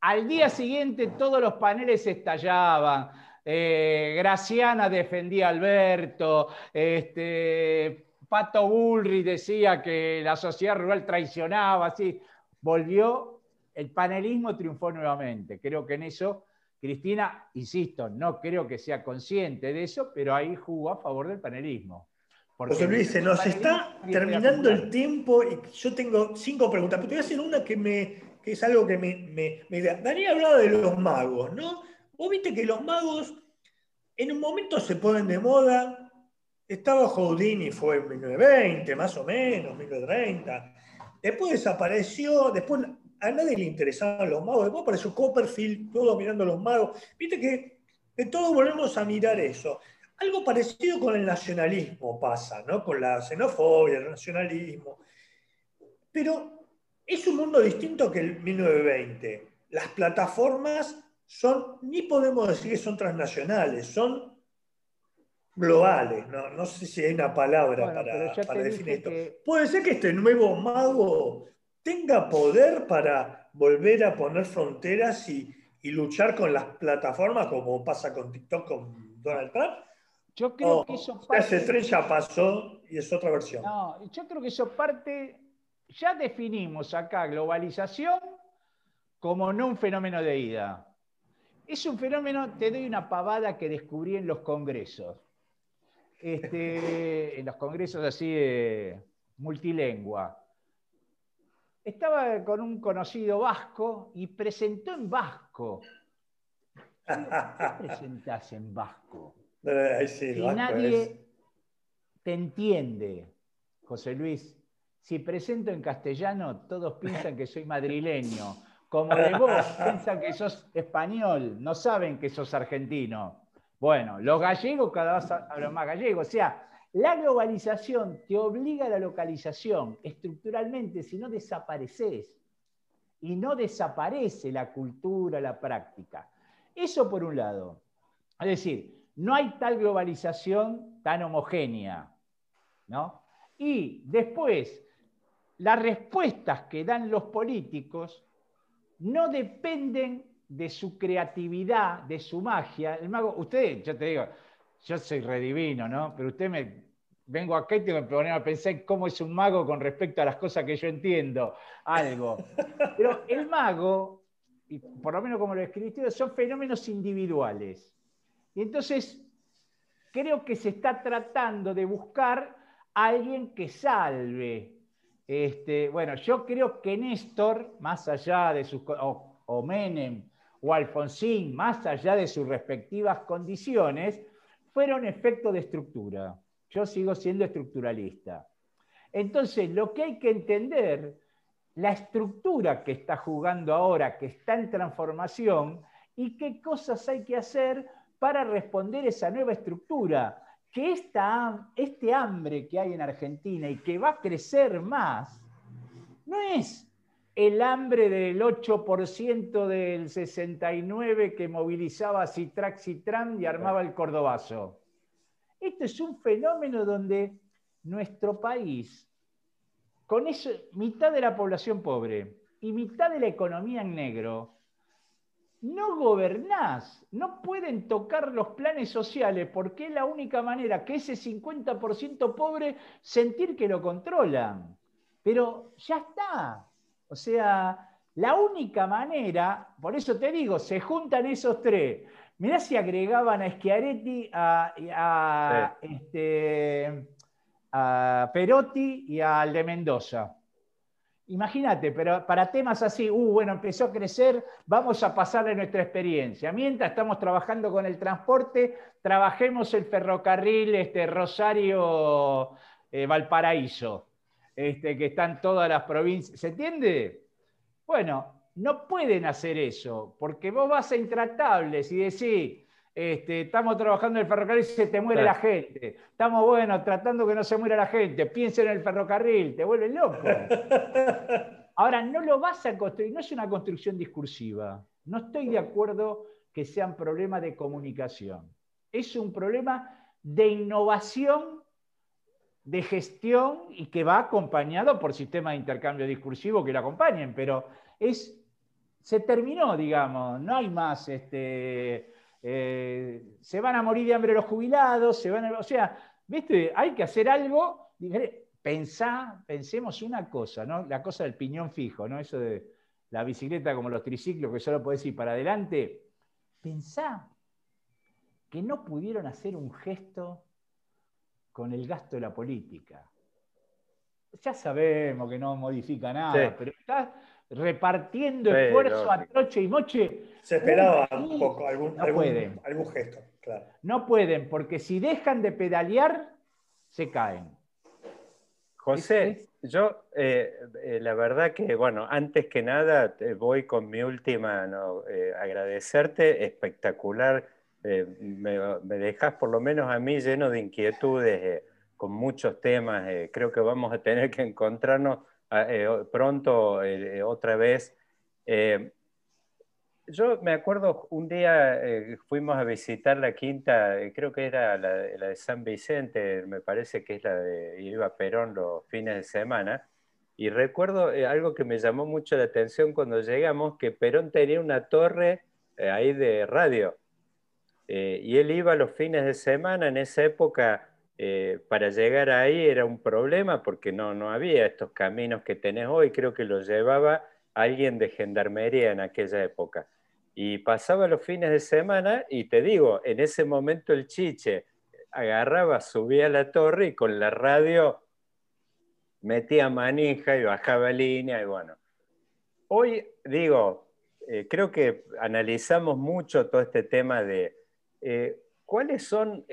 Al día siguiente todos los paneles estallaban. Eh, Graciana defendía a Alberto, este, Pato Bullrich decía que la sociedad rural traicionaba, así. Volvió, el panelismo triunfó nuevamente. Creo que en eso, Cristina, insisto, no creo que sea consciente de eso, pero ahí jugó a favor del panelismo. José Luis, se nos está terminando el tiempo y yo tengo cinco preguntas, pero te voy a hacer una que, me, que es algo que me, me, me Daniel hablaba de los magos, ¿no? Vos viste que los magos en un momento se ponen de moda, estaba Houdini, fue en 1920, más o menos, 1930. Después desapareció, después a nadie le interesaban los magos. Después apareció Copperfield, todo mirando a los magos. Viste que de todo volvemos a mirar eso. Algo parecido con el nacionalismo pasa, ¿no? Con la xenofobia, el nacionalismo. Pero es un mundo distinto que el 1920. Las plataformas son, ni podemos decir que son transnacionales, son globales. No, no sé si hay una palabra para, definir esto. Puede ser que este nuevo mago tenga poder para volver a poner fronteras y, luchar con las plataformas como pasa con TikTok con Donald Trump. Yo creo que eso parte... Ese tren ya pasó y es otra versión. No, yo creo que eso parte... Ya definimos acá globalización como no un fenómeno de ida. Es un fenómeno, te doy una pavada que descubrí en los congresos este, en los congresos así de multilengua. Estaba con un conocido vasco y presentó en vasco. ¿Qué presentás en vasco? y nadie te entiende, José Luis. Si presento en castellano, todos piensan que soy madrileño. Como de vos, piensan que sos español, no saben que sos argentino. Bueno, los gallegos cada vez hablan más gallegos. O sea, la globalización te obliga a la localización estructuralmente, si no desapareces. Y no desaparece la cultura, la práctica. Eso por un lado. Es decir, no hay tal globalización tan homogénea. ¿no? Y después, las respuestas que dan los políticos no dependen de su creatividad, de su magia. El mago, usted, yo te digo, yo soy redivino, ¿no? Pero usted me, vengo acá y tengo que poner a pensar cómo es un mago con respecto a las cosas que yo entiendo, algo. Pero el mago, y por lo menos como lo escribiste, son fenómenos individuales. Y entonces creo que se está tratando de buscar a alguien que salve. Este, bueno, yo creo que Néstor, más allá de sus... o Menem, o Alfonsín, más allá de sus respectivas condiciones, fueron efecto de estructura. Yo sigo siendo estructuralista. Entonces, lo que hay que entender, la estructura que está jugando ahora, que está en transformación, y qué cosas hay que hacer para responder esa nueva estructura. Que esta, este hambre que hay en Argentina y que va a crecer más, no es el hambre del 8% del 69 que movilizaba Citrax Citram y armaba el Cordobazo. Esto es un fenómeno donde nuestro país, con eso, mitad de la población pobre y mitad de la economía en negro, no gobernás, no pueden tocar los planes sociales porque es la única manera que ese 50% pobre sentir que lo controlan. Pero ya está. O sea, la única manera, por eso te digo, se juntan esos tres. Mirá si agregaban a Schiaretti, a, este, a Perotti y al de Mendoza. Imagínate, pero para temas así, uh, bueno, empezó a crecer, vamos a pasarle nuestra experiencia. Mientras estamos trabajando con el transporte, trabajemos el ferrocarril este, Rosario-Valparaíso, eh, este, que están todas las provincias. ¿Se entiende? Bueno, no pueden hacer eso, porque vos vas a intratables y decís, este, estamos trabajando en el ferrocarril y se te muere la gente. Estamos, bueno, tratando que no se muera la gente. Piensa en el ferrocarril, te vuelves loco. Ahora, no lo vas a construir, no es una construcción discursiva. No estoy de acuerdo que sea un problema de comunicación. Es un problema de innovación, de gestión y que va acompañado por sistemas de intercambio discursivo que lo acompañen, pero es, se terminó, digamos, no hay más este, eh, se van a morir de hambre los jubilados, se van o sea, ¿viste? Hay que hacer algo. Pensá, pensemos una cosa, ¿no? La cosa del piñón fijo, ¿no? Eso de la bicicleta como los triciclos que solo podés ir para adelante. Pensá que no pudieron hacer un gesto con el gasto de la política. Ya sabemos que no modifica nada, pero está repartiendo esfuerzo a troche y moche. Se esperaba un poco, algún, gesto, claro. No pueden, porque si dejan de pedalear, se caen. José, yo eh, eh, la verdad que, bueno, antes que nada voy con mi última, eh, agradecerte, espectacular, me, me, dejas por lo menos a mí lleno de inquietudes, con muchos temas, creo que vamos a tener que encontrarnos eh, pronto eh, otra vez. Eh, yo me acuerdo un día fuimos a visitar la quinta, creo que era la, de San Vicente, me parece que es la de iba Perón los fines de semana, y recuerdo algo que me llamó mucho la atención cuando llegamos, que Perón tenía una torre ahí de radio, y él iba los fines de semana, en esa época eh, para llegar ahí era un problema porque no, no había estos caminos que tenés hoy, creo que los llevaba alguien de gendarmería en aquella época. Y pasaba los fines de semana y te digo, en ese momento el chiche agarraba, subía a la torre y con la radio metía manija y bajaba línea y bueno. Hoy digo, eh, creo que analizamos mucho todo este tema de eh, cuáles son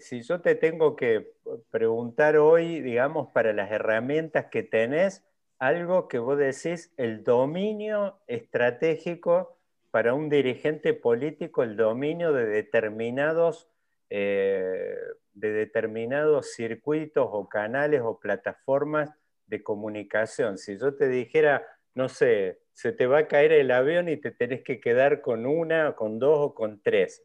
si yo te tengo que preguntar hoy, digamos, para las herramientas que tenés, algo que vos decís, el dominio estratégico para un dirigente político, el dominio de determinados, eh, de determinados circuitos o canales o plataformas de comunicación. Si yo te dijera, no sé, se te va a caer el avión y te tenés que quedar con una, con dos o con tres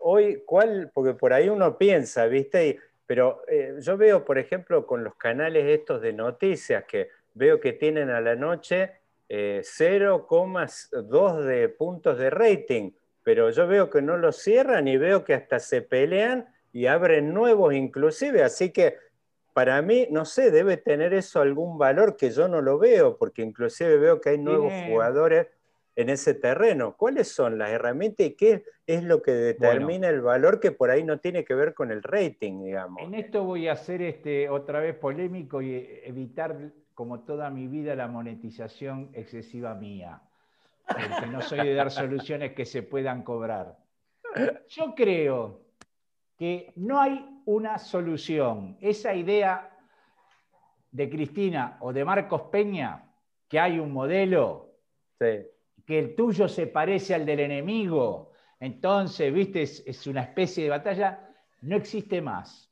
hoy, ¿cuál? Porque por ahí uno piensa, ¿viste? pero eh, yo veo, por ejemplo, con los canales estos de noticias, que veo que tienen a la noche 0,2 eh, de puntos de rating, pero yo veo que no los cierran y veo que hasta se pelean y abren nuevos inclusive, así que para mí, no sé, debe tener eso algún valor que yo no lo veo, porque inclusive veo que hay nuevos jugadores en ese terreno. ¿Cuáles son las herramientas y qué es lo que determina el valor que por ahí no tiene que ver con el rating, digamos? En esto voy a ser este, otra vez polémico y evitar, como toda mi vida, la monetización excesiva mía, porque no soy de dar soluciones que se puedan cobrar. Yo creo que no hay una solución. Esa idea de Cristina o de Marcos Peña, que hay un modelo, sí que el tuyo se parece al del enemigo, entonces, viste, es, una especie de batalla, no existe más.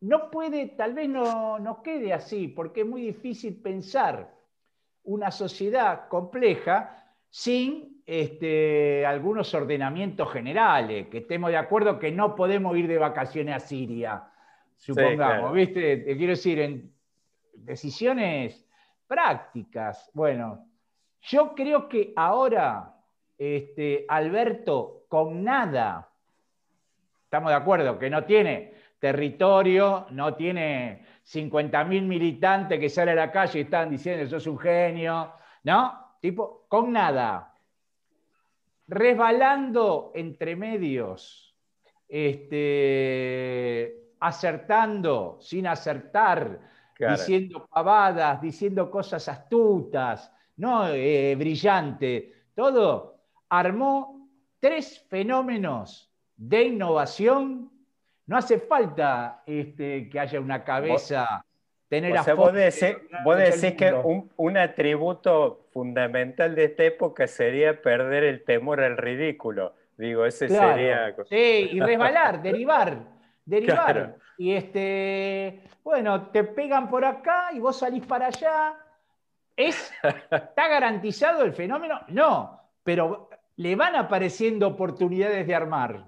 No puede, tal vez no, no quede así, porque es muy difícil pensar una sociedad compleja sin este, algunos ordenamientos generales, que estemos de acuerdo que no podemos ir de vacaciones a Siria, supongamos, ¿viste? Te quiero decir, en decisiones prácticas. Bueno, yo creo que ahora, este, Alberto, con nada, estamos de acuerdo, que no tiene territorio, no tiene 50.000 militantes que salen a la calle y están diciendo, eso es un genio, ¿no? Tipo, con nada. Resbalando entre medios, este, acertando sin acertar, diciendo pavadas, diciendo cosas astutas, no eh, brillante, todo, armó tres fenómenos de innovación. No hace falta este, que haya una cabeza, tener o sea, vos decís, que un, atributo fundamental de esta época sería perder el temor al ridículo. Digo, ese sería. Sí, y resbalar, derivar, derivar. Y este, bueno, te pegan por acá y vos salís para allá ¿Está garantizado el fenómeno? No, pero le van apareciendo oportunidades de armar.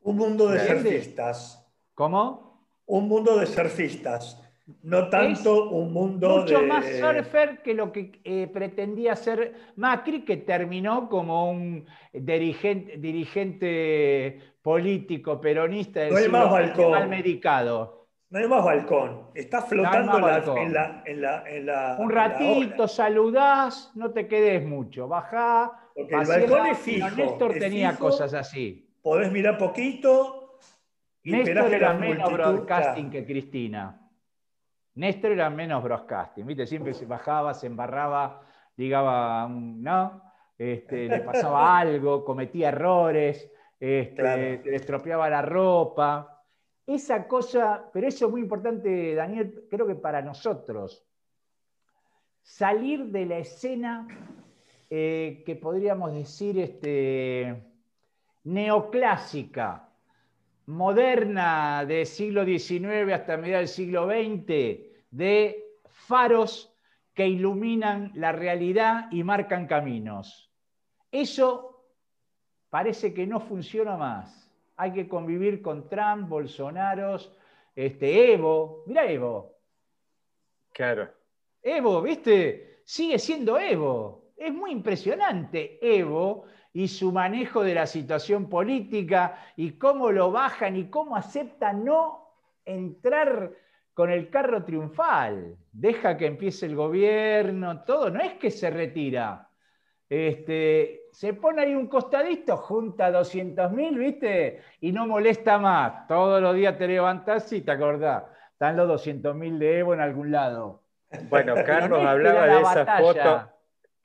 Un mundo de surfistas. ¿Cómo? Un mundo de surfistas. No tanto un mundo mucho más surfer que lo que eh, pretendía ser Macri, que terminó como un dirigente, dirigente político peronista del no mal medicado. No hay más balcón. Está flotando En, la, Un ratito, saludás, no te quedes mucho. Bajá. Porque el balcón es fijo. Néstor tenía cosas así. Podés mirar poquito. Y Néstor era menos broadcasting que Cristina. Néstor era menos broadcasting. ¿Viste? Siempre se bajaba, se embarraba, digaba, ¿no? Este, le pasaba algo, cometía errores, este, le estropeaba la ropa esa cosa, pero eso es muy importante, Daniel, creo que para nosotros, salir de la escena eh, que podríamos decir este, neoclásica, moderna del siglo XIX hasta mediados del siglo XX, de faros que iluminan la realidad y marcan caminos. Eso parece que no funciona más hay que convivir con Trump, Bolsonaro, este, Evo. Mira Evo. Claro. Evo, ¿viste? Sigue siendo Evo. Es muy impresionante Evo y su manejo de la situación política y cómo lo bajan y cómo acepta no entrar con el carro triunfal. Deja que empiece el gobierno, todo. No es que se retira. Este, se pone ahí un costadito, junta 200 mil, ¿viste? Y no molesta más. Todos los días te levantás y te acordás. Están los 200 mil de Evo en algún lado. Bueno, Carlos hablaba de esa foto.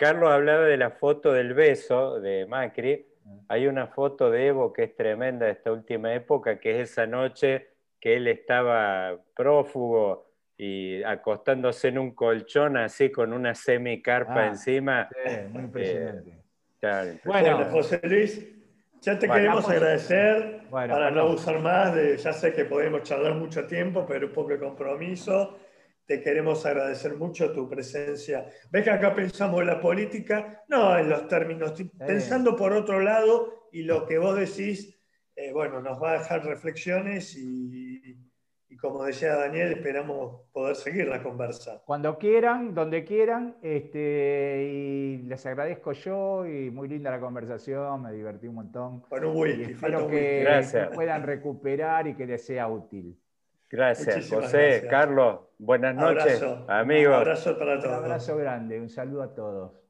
Carlos hablaba de la foto del beso de Macri. Hay una foto de Evo que es tremenda de esta última época, que es esa noche que él estaba prófugo y acostándose en un colchón así con una semicarpa ah, encima. Sí, muy impresionante. Bueno, José Luis, ya te queremos agradecer para no usar más, de, ya sé que podemos charlar mucho tiempo, pero un poco de compromiso. Te queremos agradecer mucho tu presencia. Ves que acá pensamos en la política, no en los términos, pensando por otro lado y lo que vos decís, eh, bueno, nos va a dejar reflexiones y, y como decía Daniel, esperamos poder seguir la conversa. Cuando quieran, donde quieran, este, y les agradezco yo y muy linda la conversación, me divertí un montón. Con un whisky, espero que puedan recuperar y que les sea útil. Gracias, José, Carlos, buenas noches, amigos. Un abrazo para todos. Un abrazo grande, un saludo a todos.